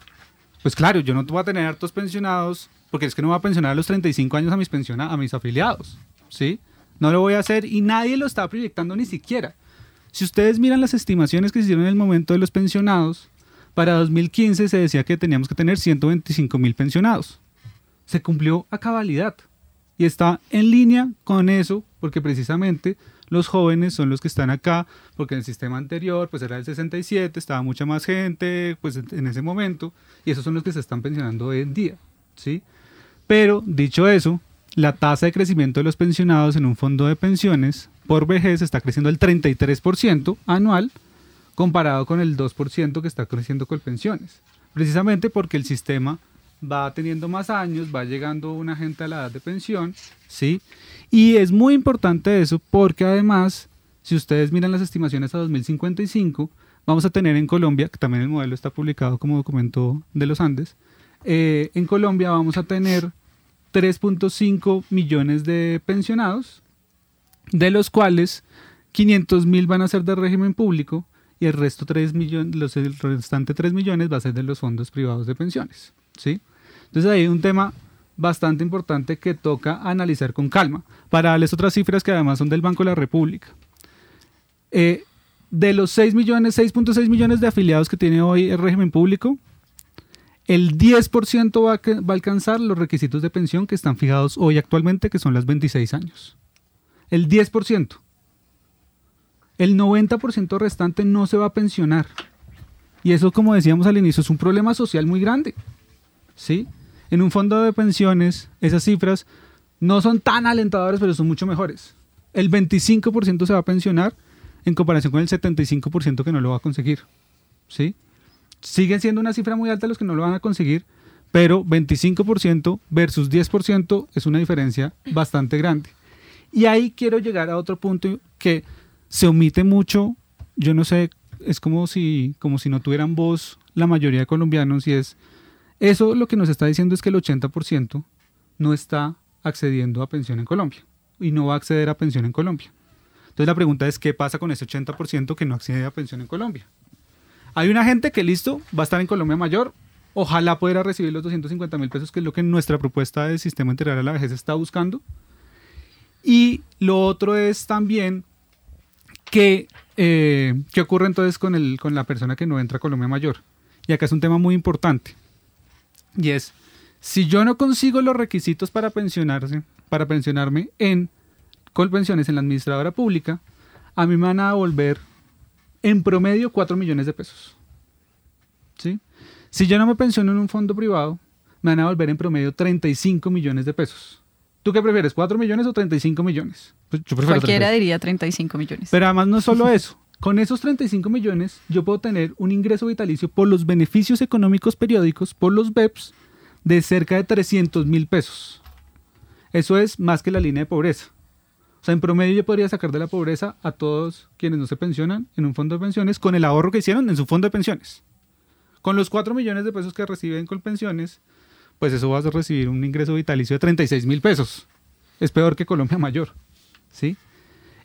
Pues claro, yo no voy a tener hartos pensionados porque es que no voy a pensionar a los 35 años a mis, pensiona a mis afiliados. ¿Sí? No lo voy a hacer y nadie lo está proyectando ni siquiera. Si ustedes miran las estimaciones que se hicieron en el momento de los pensionados, para 2015 se decía que teníamos que tener 125 mil pensionados. Se cumplió a cabalidad y está en línea con eso porque precisamente los jóvenes son los que están acá porque en el sistema anterior pues era el 67, estaba mucha más gente pues en ese momento y esos son los que se están pensionando hoy en día, ¿sí? Pero dicho eso, la tasa de crecimiento de los pensionados en un fondo de pensiones por vejez está creciendo al 33% anual comparado con el 2% que está creciendo con pensiones. Precisamente porque el sistema va teniendo más años, va llegando una gente a la edad de pensión, ¿sí? Y es muy importante eso porque además, si ustedes miran las estimaciones a 2055, vamos a tener en Colombia, que también el modelo está publicado como documento de los Andes, eh, en Colombia vamos a tener 3.5 millones de pensionados, de los cuales 500 mil van a ser de régimen público y el resto 3 millones, los, el restante 3 millones va a ser de los fondos privados de pensiones. ¿sí? Entonces hay un tema bastante importante que toca analizar con calma. Para darles otras cifras que además son del Banco de la República. Eh, de los 6 millones, 6.6 millones de afiliados que tiene hoy el régimen público, el 10% va a, va a alcanzar los requisitos de pensión que están fijados hoy actualmente, que son las 26 años. El 10%. El 90% restante no se va a pensionar. Y eso, como decíamos al inicio, es un problema social muy grande. ¿Sí? En un fondo de pensiones, esas cifras no son tan alentadoras, pero son mucho mejores. El 25% se va a pensionar en comparación con el 75% que no lo va a conseguir. ¿Sí? Siguen siendo una cifra muy alta los que no lo van a conseguir, pero 25% versus 10% es una diferencia bastante grande. Y ahí quiero llegar a otro punto que se omite mucho, yo no sé, es como si, como si no tuvieran voz la mayoría de colombianos y es, eso lo que nos está diciendo es que el 80% no está accediendo a pensión en Colombia y no va a acceder a pensión en Colombia. Entonces la pregunta es, ¿qué pasa con ese 80% que no accede a pensión en Colombia? Hay una gente que listo, va a estar en Colombia Mayor, ojalá pudiera recibir los 250 mil pesos, que es lo que nuestra propuesta de sistema integral a la vejez está buscando. Y lo otro es también que, eh, ¿qué ocurre entonces con, el, con la persona que no entra a Colombia Mayor? Y acá es un tema muy importante. Y es, si yo no consigo los requisitos para pensionarse, para pensionarme en Colpensiones en la administradora pública, a mí me van a devolver en promedio 4 millones de pesos. ¿Sí? Si yo no me pensiono en un fondo privado, me van a devolver en promedio 35 millones de pesos. ¿Tú qué prefieres, 4 millones o 35 millones? Pues yo prefiero Cualquiera diría 35 millones. Pero además no es solo eso. Con esos 35 millones yo puedo tener un ingreso vitalicio por los beneficios económicos periódicos, por los BEPS, de cerca de 300 mil pesos. Eso es más que la línea de pobreza. O sea, en promedio yo podría sacar de la pobreza a todos quienes no se pensionan en un fondo de pensiones con el ahorro que hicieron en su fondo de pensiones. Con los 4 millones de pesos que reciben con pensiones, pues eso va a recibir un ingreso vitalicio de 36 mil pesos. Es peor que Colombia Mayor. ¿Sí?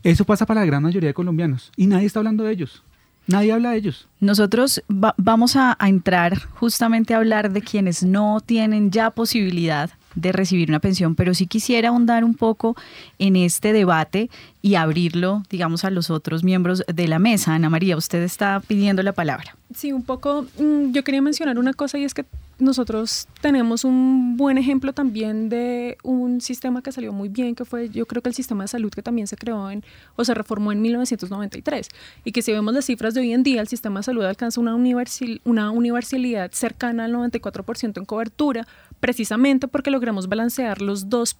Eso pasa para la gran mayoría de colombianos y nadie está hablando de ellos. Nadie habla de ellos. Nosotros vamos a, a entrar justamente a hablar de quienes no tienen ya posibilidad de recibir una pensión, pero sí quisiera ahondar un poco en este debate y abrirlo, digamos, a los otros miembros de la mesa. Ana María, usted está pidiendo la palabra. Sí, un poco, mm, yo quería mencionar una cosa y es que nosotros tenemos un buen ejemplo también de un sistema que salió muy bien, que fue yo creo que el sistema de salud que también se creó en, o se reformó en 1993. Y que si vemos las cifras de hoy en día, el sistema de salud alcanza una, una universalidad cercana al 94% en cobertura, precisamente porque logramos balancear los dos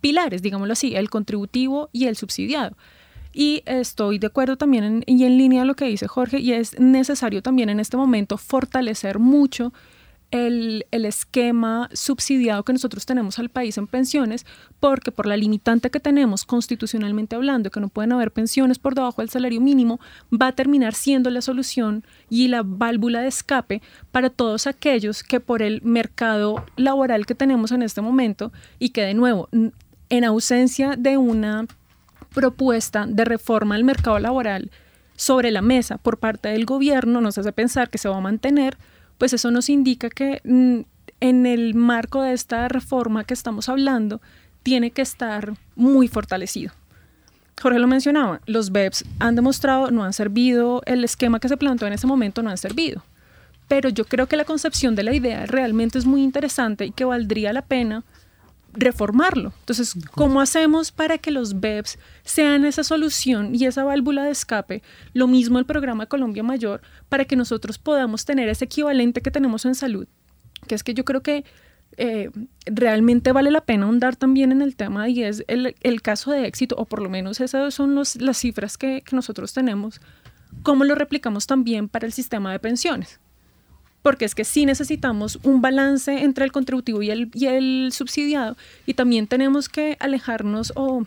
pilares, digámoslo así, el contributivo y el subsidiado. Y estoy de acuerdo también en, y en línea a lo que dice Jorge, y es necesario también en este momento fortalecer mucho el, esquema subsidiado que nosotros tenemos al país en pensiones, porque por la limitante que tenemos constitucionalmente hablando, que no pueden haber pensiones por debajo del salario mínimo, va a terminar siendo la solución y la válvula de escape para todos aquellos que por el mercado laboral que tenemos en este momento y que de nuevo, en ausencia de una propuesta de reforma al mercado laboral sobre la mesa por parte del gobierno, nos hace pensar que se va a mantener, pues eso nos indica que mm, en el marco de esta reforma que estamos hablando, tiene que estar muy fortalecido. Jorge lo mencionaba, los BEPS han demostrado, no han servido, el esquema que se planteó en ese momento no han servido. Pero yo creo que la concepción de la idea realmente es muy interesante y que valdría la pena reformarlo. Entonces, ¿cómo hacemos para que los BEPS sean esa solución y esa válvula de escape? Lo mismo el programa Colombia Mayor, para que nosotros podamos tener ese equivalente que tenemos en salud, que es que yo creo que eh, realmente vale la pena ahondar también en el tema y es el, caso de éxito, o por lo menos esas son las cifras que, que nosotros tenemos, cómo lo replicamos también para el sistema de pensiones porque es que sí necesitamos un balance entre el contributivo y el, y el subsidiado y también tenemos que alejarnos o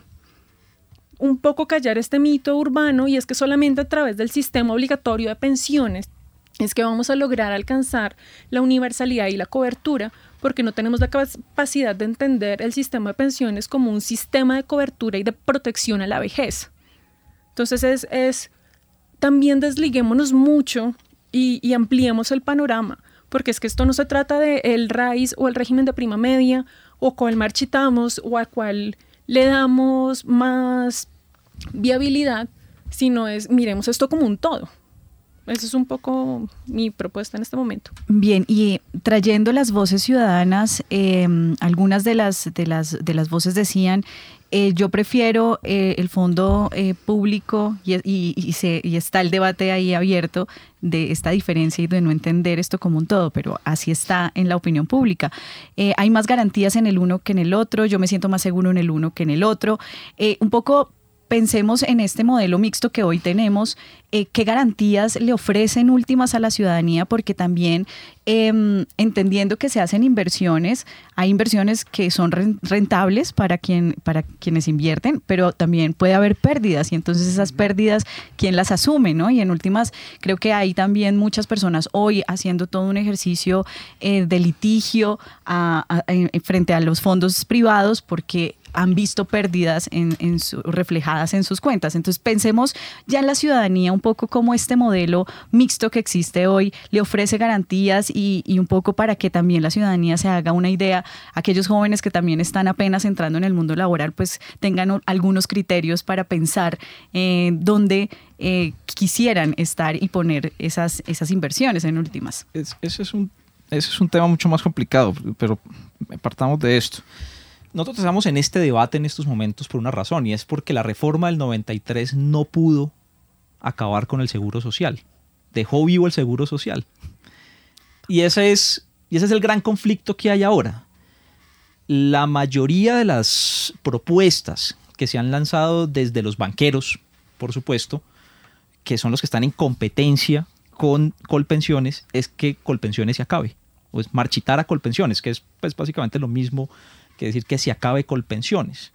un poco callar este mito urbano y es que solamente a través del sistema obligatorio de pensiones es que vamos a lograr alcanzar la universalidad y la cobertura, porque no tenemos la capacidad de entender el sistema de pensiones como un sistema de cobertura y de protección a la vejez. Entonces es, es también desliguémonos mucho y, y, ampliemos el panorama, porque es que esto no se trata de el RAIS o el régimen de prima media o cual marchitamos o a cual le damos más viabilidad, sino es miremos esto como un todo. Esa es un poco mi propuesta en este momento. Bien, y trayendo las voces ciudadanas, eh, algunas de las, de, las, de las voces decían, eh, yo prefiero eh, el fondo eh, público y, se, y, está el debate ahí abierto de esta diferencia y de no entender esto como un todo, pero así está en la opinión pública. Hay más garantías en el uno que en el otro, yo me siento más seguro en el uno que en el otro. Un poco pensemos en este modelo mixto que hoy tenemos, eh, qué garantías le ofrecen últimas a la ciudadanía, porque también eh, entendiendo que se hacen inversiones, hay inversiones que son rentables para, quien, para quienes invierten, pero también puede haber pérdidas y entonces esas pérdidas, ¿quién las asume? ¿no? Y en últimas, creo que hay también muchas personas hoy haciendo todo un ejercicio eh, de litigio a, a, a, frente a los fondos privados porque han visto pérdidas en, en su, reflejadas en sus cuentas. Entonces pensemos ya en la ciudadanía un poco como este modelo mixto que existe hoy le ofrece garantías y, y, un poco para que también la ciudadanía se haga una idea, aquellos jóvenes que también están apenas entrando en el mundo laboral, pues tengan algunos criterios para pensar dónde eh, quisieran estar y poner esas, esas inversiones en últimas. Es, ese, es un, ese es un tema mucho más complicado, pero partamos de esto nosotros estamos en este debate en estos momentos por una razón, y es porque la reforma del 93 no pudo acabar con el seguro social. Dejó vivo el seguro social. Y ese es, y ese es el gran conflicto que hay ahora. La mayoría de las propuestas que se han lanzado desde los banqueros, por supuesto, que son los que están en competencia con Colpensiones, es que Colpensiones se acabe. O es marchitar a Colpensiones, que es pues, básicamente lo mismo que decir que se acabe Colpensiones.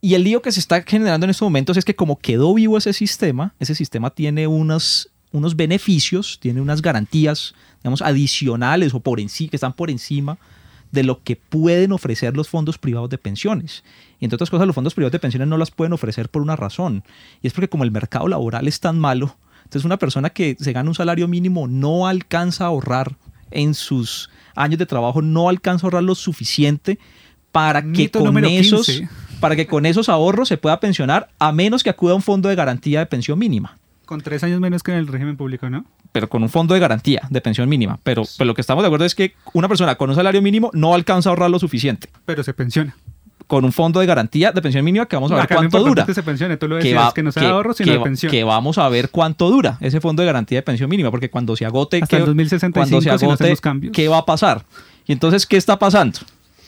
Y el lío que se está generando en estos momentos es que como quedó vivo ese sistema, ese sistema tiene unos, unos beneficios, tiene unas garantías, digamos, adicionales o por que están por encima de lo que pueden ofrecer los fondos privados de pensiones. Y entre otras cosas, los fondos privados de pensiones no las pueden ofrecer por una razón. Y es porque como el mercado laboral es tan malo, entonces una persona que se gana un salario mínimo no alcanza a ahorrar en sus años de trabajo no alcanza a ahorrar lo suficiente para que, con esos, para que con esos ahorros se pueda pensionar a menos que acuda a un fondo de garantía de pensión mínima. Con tres años menos que en el régimen público, ¿no? Pero con un fondo de garantía de pensión mínima. Pero, pero lo que estamos de acuerdo es que una persona con un salario mínimo no alcanza a ahorrar lo suficiente. Pero se pensiona con un fondo de garantía de pensión mínima que vamos a ver cuánto dura. Que se pensione, tú lo decías, que, va, que no sea que, ahorro, sino que, de pensión. Que vamos a ver cuánto dura ese fondo de garantía de pensión mínima, porque cuando se agote, Hasta que, el 2065, cuando se agote, si no ¿qué va a pasar? Y entonces, ¿qué está pasando?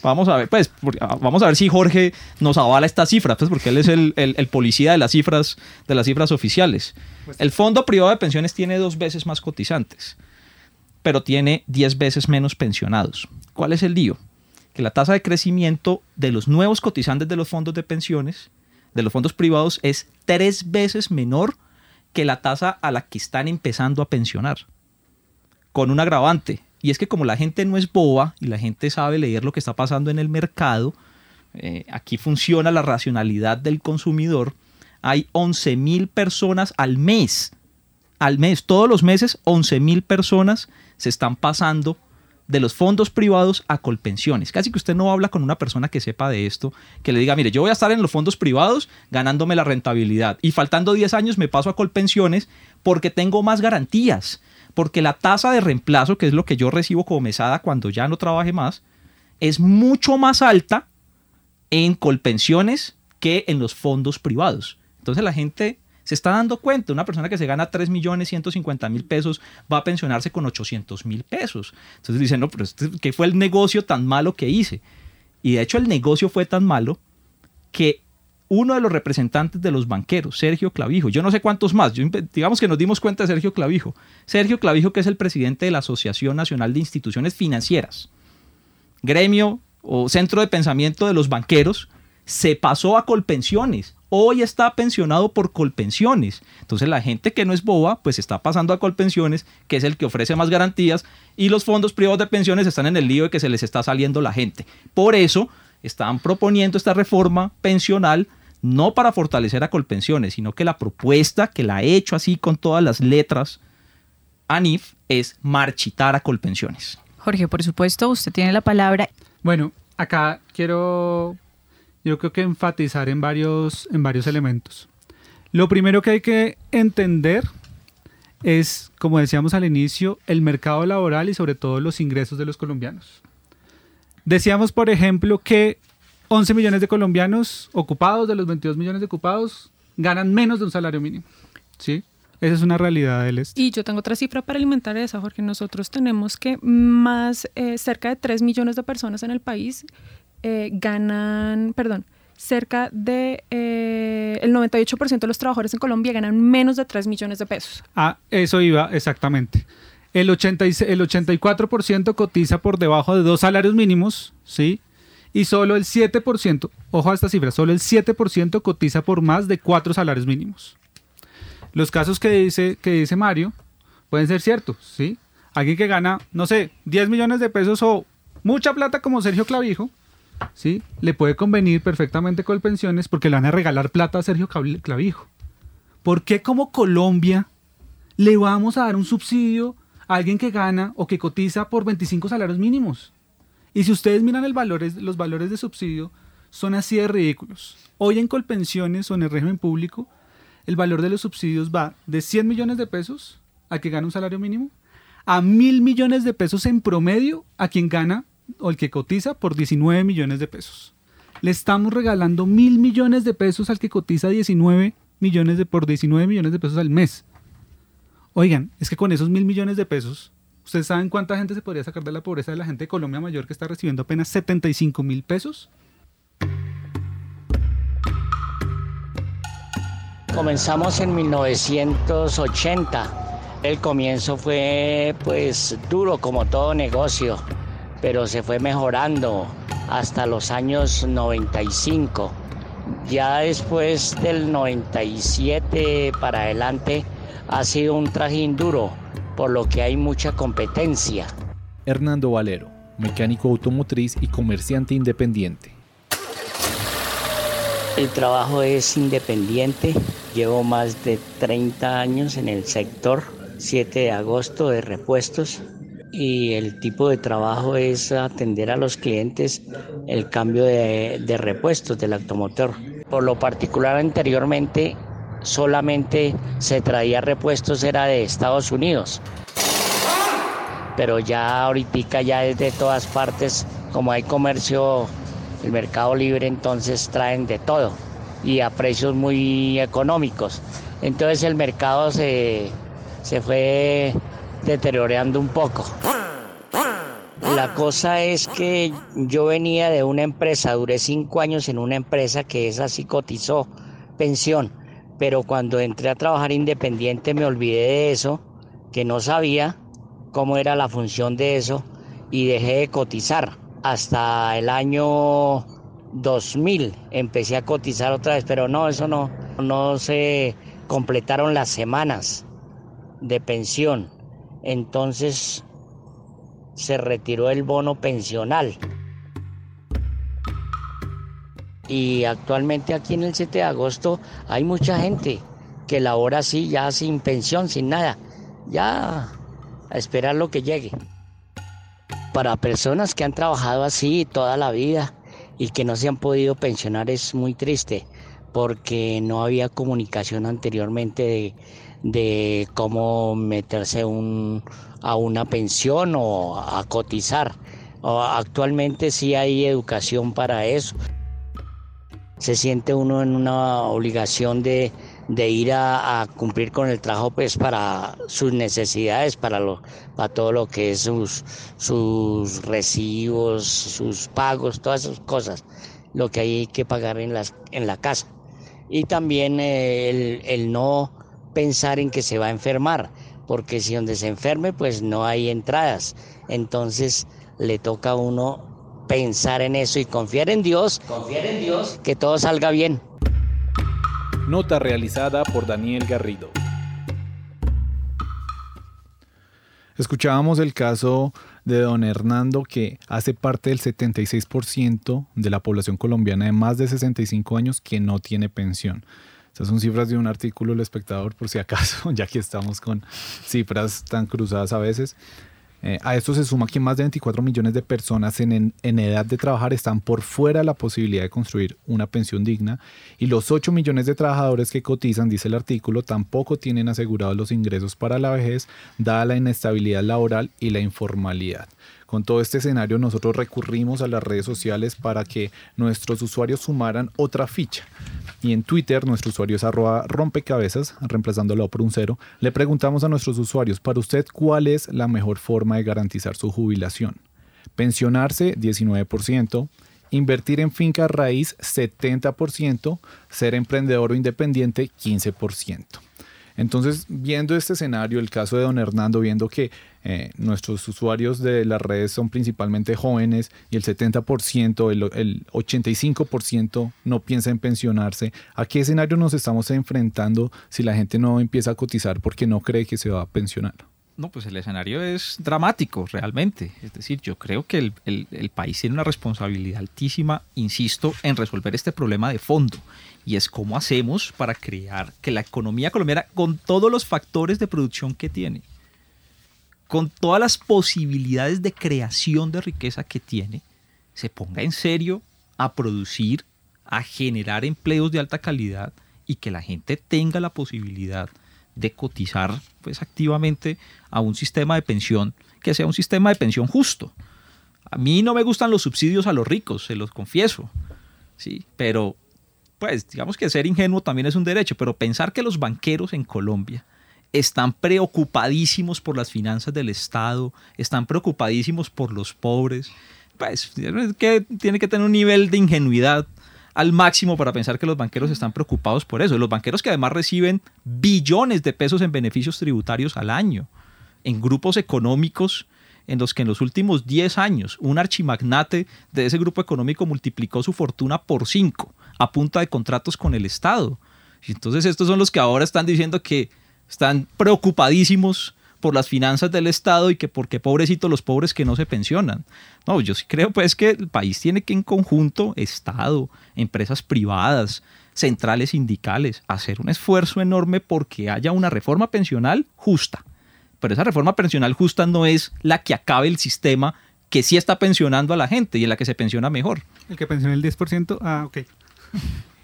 Vamos a ver, pues, vamos a ver si Jorge nos avala esta cifra, pues, porque él es el, el, el policía de las cifras, de las cifras oficiales. Pues, el fondo privado de pensiones tiene dos veces más cotizantes, pero tiene diez veces menos pensionados. ¿Cuál es el lío? Que la tasa de crecimiento de los nuevos cotizantes de los fondos de pensiones, de los fondos privados, es tres veces menor que la tasa a la que están empezando a pensionar. Con un agravante, y es que como la gente no es boba y la gente sabe leer lo que está pasando en el mercado, eh, aquí funciona la racionalidad del consumidor, hay 11 mil personas al mes, al mes, todos los meses 11 mil personas se están pasando de los fondos privados a colpensiones. Casi que usted no habla con una persona que sepa de esto, que le diga, mire, yo voy a estar en los fondos privados ganándome la rentabilidad y faltando 10 años me paso a colpensiones porque tengo más garantías, porque la tasa de reemplazo, que es lo que yo recibo como mesada cuando ya no trabaje más, es mucho más alta en colpensiones que en los fondos privados. Entonces la gente se está dando cuenta, una persona que se gana 3 millones 150 mil pesos va a pensionarse con 800 mil pesos. Entonces dicen, no, pero este, ¿qué fue el negocio tan malo que hice? Y de hecho el negocio fue tan malo que uno de los representantes de los banqueros, Sergio Clavijo, yo no sé cuántos más, digamos que nos dimos cuenta de Sergio Clavijo. Sergio Clavijo, que es el presidente de la Asociación Nacional de Instituciones Financieras, gremio o centro de pensamiento de los banqueros, se pasó a Colpensiones hoy está pensionado por Colpensiones. Entonces la gente que no es boba, pues está pasando a Colpensiones, que es el que ofrece más garantías, y los fondos privados de pensiones están en el lío de que se les está saliendo la gente. Por eso están proponiendo esta reforma pensional no para fortalecer a Colpensiones, sino que la propuesta que la ha hecho así con todas las letras ANIF es marchitar a Colpensiones. Jorge, por supuesto, usted tiene la palabra. Bueno, acá quiero, yo creo que enfatizar en varios, en varios elementos. Lo primero que hay que entender es, como decíamos al inicio, el mercado laboral y sobre todo los ingresos de los colombianos. Decíamos, por ejemplo, que 11 millones de colombianos ocupados, de los 22 millones de ocupados, ganan menos de un salario mínimo. ¿Sí? Esa es una realidad del este. Y yo tengo otra cifra para alimentar esa, Jorge. Nosotros tenemos que más, eh, cerca de 3 millones de personas en el país eh, ganan, perdón, cerca de eh, el 98% de los trabajadores en Colombia ganan menos de 3 millones de pesos. Ah, eso iba, exactamente. El, 80, el 84% cotiza por debajo de dos salarios mínimos, ¿sí? Y solo el 7%, ojo a esta cifra, solo el 7% cotiza por más de cuatro salarios mínimos. Los casos que dice, que dice Mario pueden ser ciertos, ¿sí? Alguien que gana, no sé, 10 millones de pesos o mucha plata como Sergio Clavijo, ¿sí? Le puede convenir perfectamente con pensiones porque le van a regalar plata a Sergio Clavijo. ¿Por qué como Colombia le vamos a dar un subsidio a alguien que gana o que cotiza por 25 salarios mínimos? Y si ustedes miran los valores de subsidio, son así de ridículos. Hoy en Colpensiones o en el régimen público, el valor de los subsidios va de 100 millones de pesos a que gana un salario mínimo a mil millones de pesos en promedio a quien gana o el que cotiza por 19 millones de pesos. Le estamos regalando mil millones de pesos al que cotiza 19 millones de, por 19 millones de pesos al mes. Oigan, es que con esos mil millones de pesos, ¿ustedes saben cuánta gente se podría sacar de la pobreza de la gente de Colombia Mayor que está recibiendo apenas 75 mil pesos? Comenzamos en 1980. El comienzo fue pues duro como todo negocio, pero se fue mejorando hasta los años 95. Ya después del 97 para adelante ha sido un trajín duro, por lo que hay mucha competencia. Hernando Valero, mecánico automotriz y comerciante independiente. El trabajo es independiente, llevo más de 30 años en el sector, 7 de agosto de repuestos y el tipo de trabajo es atender a los clientes el cambio de, de repuestos del automotor. Por lo particular anteriormente solamente se traía repuestos era de Estados Unidos, pero ya ahorita ya es de todas partes, como hay comercio el mercado libre entonces traen de todo y a precios muy económicos. Entonces el mercado se, se fue deteriorando un poco. La cosa es que yo venía de una empresa, duré cinco años en una empresa que es así cotizó pensión, pero cuando entré a trabajar independiente me olvidé de eso, que no sabía cómo era la función de eso y dejé de cotizar hasta el año 2000 empecé a cotizar otra vez, pero no, eso no, no se completaron las semanas de pensión. Entonces se retiró el bono pensional. Y actualmente aquí en el 7 de agosto hay mucha gente que labora así, ya sin pensión, sin nada. Ya a esperar lo que llegue para personas que han trabajado así toda la vida y que no se han podido pensionar es muy triste porque no había comunicación anteriormente de, cómo meterse a una pensión o a cotizar. Actualmente sí hay educación para eso. Se siente uno en una obligación de, de ir a, cumplir con el trabajo pues para sus necesidades, para, todo lo que es sus, recibos, sus pagos, todas esas cosas, lo que hay que pagar en, la casa. Y también eh, el no pensar en que se va a enfermar, porque si donde se enferme pues no hay entradas. Entonces le toca a uno pensar en eso y confiar en Dios, confiar en Dios, que todo salga bien. Nota realizada por Daniel Garrido. Escuchábamos el caso de don Hernando que hace parte del 76% de la población colombiana de más de 65 años que no tiene pensión. Estas son cifras de un artículo del espectador, por si acaso, (laughs) ya que estamos con cifras tan cruzadas a veces. Eh, a esto se suma que más de 24 millones de personas en, en, edad de trabajar están por fuera de la posibilidad de construir una pensión digna y los 8 millones de trabajadores que cotizan, dice el artículo, tampoco tienen asegurados los ingresos para la vejez, dada la inestabilidad laboral y la informalidad. Con todo este escenario nosotros recurrimos a las redes sociales para que nuestros usuarios sumaran otra ficha. Y en Twitter, nuestro usuario es rompecabezas, reemplazándolo por un cero. Le preguntamos a nuestros usuarios, para usted, ¿cuál es la mejor forma de garantizar su jubilación? Pensionarse, 19%. Invertir en finca raíz, 70%. Ser emprendedor o independiente, 15%. Entonces, viendo este escenario, el caso de don Hernando, viendo que eh, nuestros usuarios de las redes son principalmente jóvenes y el 70%, el, el 85% no piensa en pensionarse, ¿a qué escenario nos estamos enfrentando si la gente no empieza a cotizar porque no cree que se va a pensionar? No, pues el escenario es dramático, realmente. Es decir, yo creo que el, el, el, país tiene una responsabilidad altísima, insisto, en resolver este problema de fondo. Y es cómo hacemos para crear que la economía colombiana, con todos los factores de producción que tiene, con todas las posibilidades de creación de riqueza que tiene, se ponga en serio a producir, a generar empleos de alta calidad y que la gente tenga la posibilidad de cotizar pues activamente a un sistema de pensión que sea un sistema de pensión justo. A mí no me gustan los subsidios a los ricos, se los confieso. Sí, pero pues digamos que ser ingenuo también es un derecho, pero pensar que los banqueros en Colombia están preocupadísimos por las finanzas del Estado, están preocupadísimos por los pobres, pues que tiene que tener un nivel de ingenuidad al máximo para pensar que los banqueros están preocupados por eso. Los banqueros que además reciben billones de pesos en beneficios tributarios al año, en grupos económicos en los que en los últimos 10 años un archimagnate de ese grupo económico multiplicó su fortuna por 5 a punta de contratos con el Estado. Y entonces estos son los que ahora están diciendo que están preocupadísimos por las finanzas del Estado y que porque pobrecitos los pobres que no se pensionan. No, yo sí creo pues que el país tiene que en conjunto, Estado, empresas privadas, centrales sindicales, hacer un esfuerzo enorme porque haya una reforma pensional justa. Pero esa reforma pensional justa no es la que acabe el sistema que sí está pensionando a la gente y en la que se pensiona mejor. El que pensiona el 10%, ah, ok.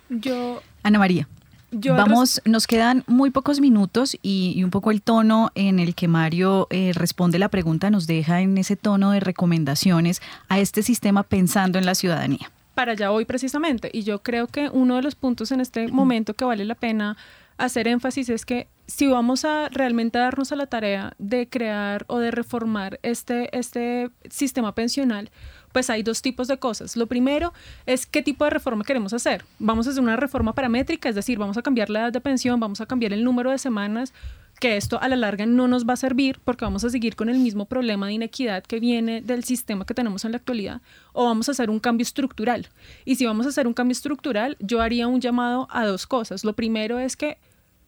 Yo... Ana María. Yo Vamos, nos quedan muy pocos minutos y, y, un poco el tono en el que Mario eh, responde la pregunta nos deja en ese tono de recomendaciones a este sistema pensando en la ciudadanía. Para allá voy precisamente y yo creo que uno de los puntos en este momento que vale la pena hacer énfasis es que si vamos a realmente darnos a la tarea de crear o de reformar este, este sistema pensional, pues hay dos tipos de cosas. Lo primero es qué tipo de reforma queremos hacer. Vamos a hacer una reforma paramétrica, es decir, vamos a cambiar la edad de pensión, vamos a cambiar el número de semanas, que esto a la larga no nos va a servir porque vamos a seguir con el mismo problema de inequidad que viene del sistema que tenemos en la actualidad, o vamos a hacer un cambio estructural. Y si vamos a hacer un cambio estructural, yo haría un llamado a dos cosas. Lo primero es que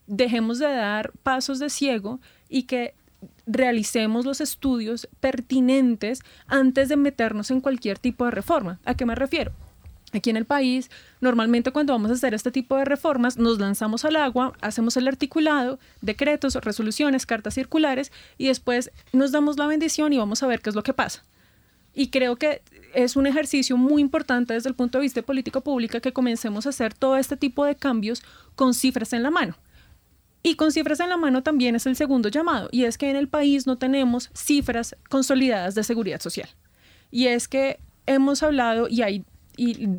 dejemos de dar pasos de ciego y que realicemos los estudios pertinentes antes de meternos en cualquier tipo de reforma. ¿A qué me refiero? Aquí en el país, normalmente cuando vamos a hacer este tipo de reformas, nos lanzamos al agua, hacemos el articulado, decretos, resoluciones, cartas circulares y después nos damos la bendición y vamos a ver qué es lo que pasa. Y creo que es un ejercicio muy importante desde el punto de vista de política pública que comencemos a hacer todo este tipo de cambios con cifras en la mano. Y con cifras en la mano también es el segundo llamado, y es que en el país no tenemos cifras consolidadas de seguridad social. Y es que hemos hablado y hay y,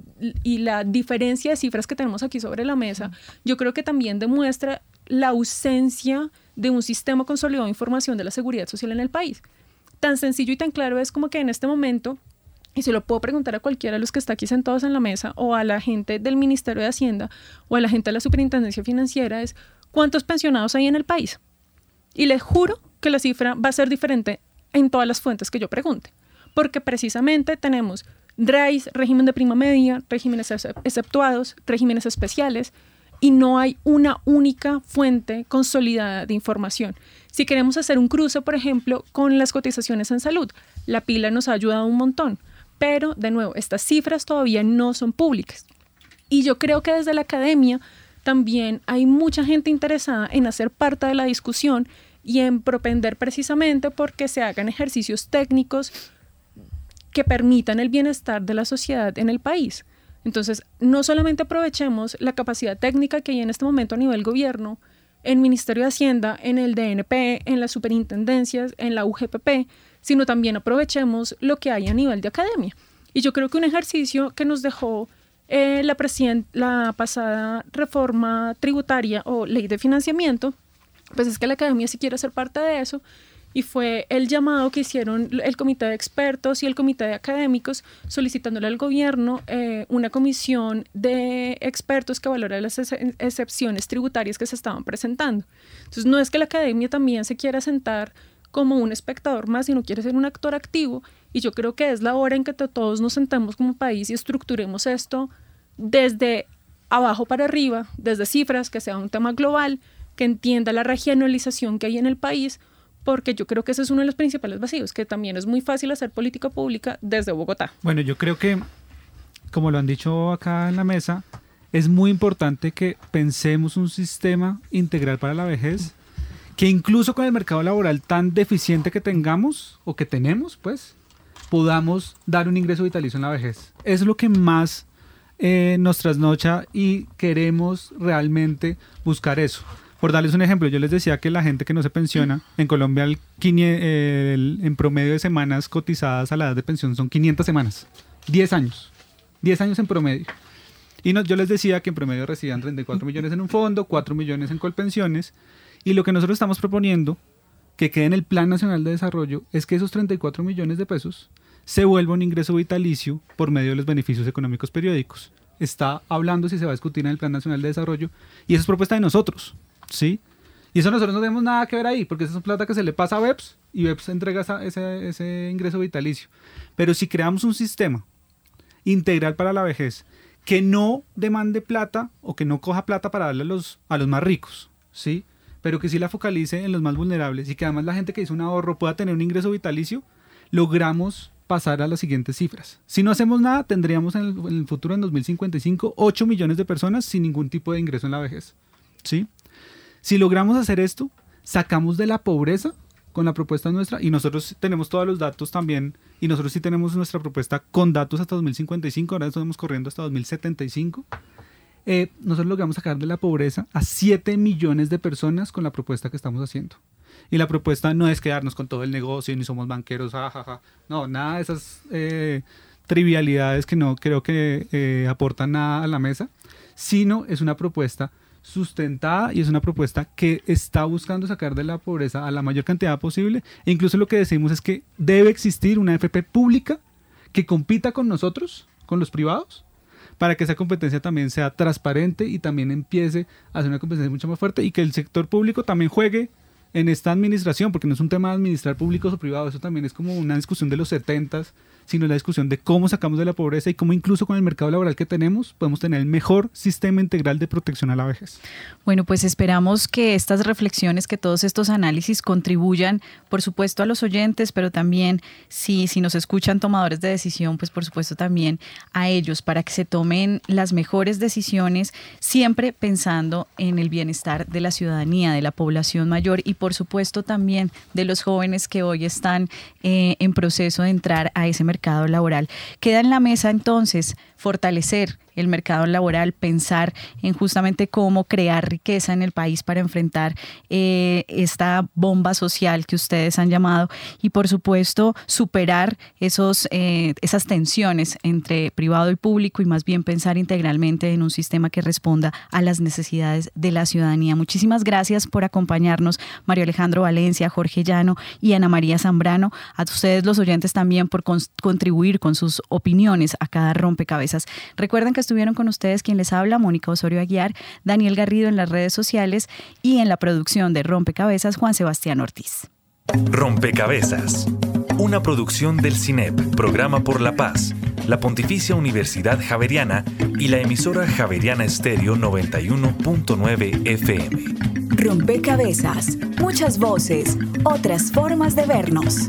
y, la diferencia de cifras que tenemos aquí sobre la mesa, yo creo que también demuestra la ausencia de un sistema consolidado de información de la seguridad social en el país. Tan sencillo y tan claro es como que en este momento, y se lo puedo preguntar a cualquiera de los que está aquí sentados en la mesa, o a la gente del Ministerio de Hacienda, o a la gente de la Superintendencia Financiera, es cuántos pensionados hay en el país. Y les juro que la cifra va a ser diferente en todas las fuentes que yo pregunte, porque precisamente tenemos RAIS, régimen de prima media, regímenes exceptuados, regímenes especiales, y no hay una única fuente consolidada de información. Si queremos hacer un cruce, por ejemplo, con las cotizaciones en salud, la pila nos ha ayudado un montón, pero de nuevo, estas cifras todavía no son públicas. Y yo creo que desde la academia también hay mucha gente interesada en hacer parte de la discusión y en propender precisamente porque se hagan ejercicios técnicos que permitan el bienestar de la sociedad en el país. Entonces, no solamente aprovechemos la capacidad técnica que hay en este momento a nivel gobierno, en Ministerio de Hacienda, en el DNP, en las superintendencias, en la UGPP, sino también aprovechemos lo que hay a nivel de academia. Y yo creo que un ejercicio que nos dejó eh, la, pasada reforma tributaria o ley de financiamiento, pues es que la academia sí quiere ser parte de eso y fue el llamado que hicieron el comité de expertos y el comité de académicos solicitándole al gobierno eh, una comisión de expertos que valore las excepciones tributarias que se estaban presentando. Entonces no es que la academia también se quiera sentar como un espectador más, sino quiere ser un actor activo y yo creo que es la hora en que todos nos sentamos como país y estructuremos esto desde abajo para arriba, desde cifras, que sea un tema global, que entienda la regionalización que hay en el país, porque yo creo que ese es uno de los principales vacíos, que también es muy fácil hacer política pública desde Bogotá. Bueno, yo creo que, como lo han dicho acá en la mesa, es muy importante que pensemos un sistema integral para la vejez, que incluso con el mercado laboral tan deficiente que tengamos o que tenemos, pues, podamos dar un ingreso vitalicio en la vejez. Es lo que más eh, nos trasnocha y queremos realmente buscar eso. Por darles un ejemplo, yo les decía que la gente que no se pensiona, en Colombia el, en promedio de semanas cotizadas a la edad de pensión son 500 semanas, 10 años, 10 años en promedio. Y yo les decía que en promedio recibían 34 millones en un fondo, 4 millones en colpensiones, y lo que nosotros estamos proponiendo, que quede en el Plan Nacional de Desarrollo, es que esos 34 millones de pesos se vuelva un ingreso vitalicio por medio de los beneficios económicos periódicos. Está hablando si se va a discutir en el Plan Nacional de Desarrollo, y eso es propuesta de nosotros. ¿sí? Y eso nosotros no tenemos nada que ver ahí, porque esa es plata que se le pasa a BEPS y BEPS entrega ese, ese ingreso vitalicio. Pero si creamos un sistema integral para la vejez que no demande plata o que no coja plata para darle a los, a los más ricos, ¿sí? Pero que sí la focalice en los más vulnerables y que además la gente que hizo un ahorro pueda tener un ingreso vitalicio, logramos pasar a las siguientes cifras. Si no hacemos nada, tendríamos en el, en el futuro, en 2055, 8 millones de personas sin ningún tipo de ingreso en la vejez, ¿sí? Si logramos hacer esto, sacamos de la pobreza con la propuesta nuestra y nosotros tenemos todos los datos también y nosotros sí tenemos nuestra propuesta con datos hasta 2055, ahora estamos corriendo hasta 2075. Eh, nosotros logramos sacar de la pobreza a 7 millones de personas con la propuesta que estamos haciendo. Y la propuesta no es quedarnos con todo el negocio, ni somos banqueros, jajaja. No, nada de esas eh, trivialidades que no creo que eh, aportan nada a la mesa, sino es una propuesta sustentada y es una propuesta que está buscando sacar de la pobreza a la mayor cantidad posible. E incluso lo que decimos es que debe existir una FP pública que compita con nosotros, con los privados, para que esa competencia también sea transparente y también empiece a ser una competencia mucho más fuerte y que el sector público también juegue en esta administración, porque no es un tema de administrar públicos o privados, eso también es como una discusión de los setentas sino la discusión de cómo sacamos de la pobreza y cómo incluso con el mercado laboral que tenemos podemos tener el mejor sistema integral de protección a la vejez. Bueno, pues esperamos que estas reflexiones, que todos estos análisis contribuyan, por supuesto, a los oyentes, pero también si, si nos escuchan tomadores de decisión, pues por supuesto también a ellos, para que se tomen las mejores decisiones, siempre pensando en el bienestar de la ciudadanía, de la población mayor y por supuesto también de los jóvenes que hoy están eh, en proceso de entrar a ese mercado laboral. Queda en la mesa entonces fortalecer el mercado laboral, pensar en justamente cómo crear riqueza en el país para enfrentar eh, esta bomba social que ustedes han llamado y por supuesto superar esos, eh, esas tensiones entre privado y público y más bien pensar integralmente en un sistema que responda a las necesidades de la ciudadanía. Muchísimas gracias por acompañarnos, Mario Alejandro Valencia, Jorge Llano y Ana María Zambrano. A ustedes los oyentes también por contribuir con sus opiniones a cada rompecabezas. Recuerden que estuvieron con ustedes quien les habla, Mónica Osorio Aguiar, Daniel Garrido en las redes sociales y en la producción de Rompecabezas, Juan Sebastián Ortiz. Rompecabezas, una producción del CINEP, Programa por la Paz la Pontificia Universidad Javeriana y la emisora Javeriana Estéreo 91.9 FM. Rompecabezas, muchas voces, otras formas de vernos.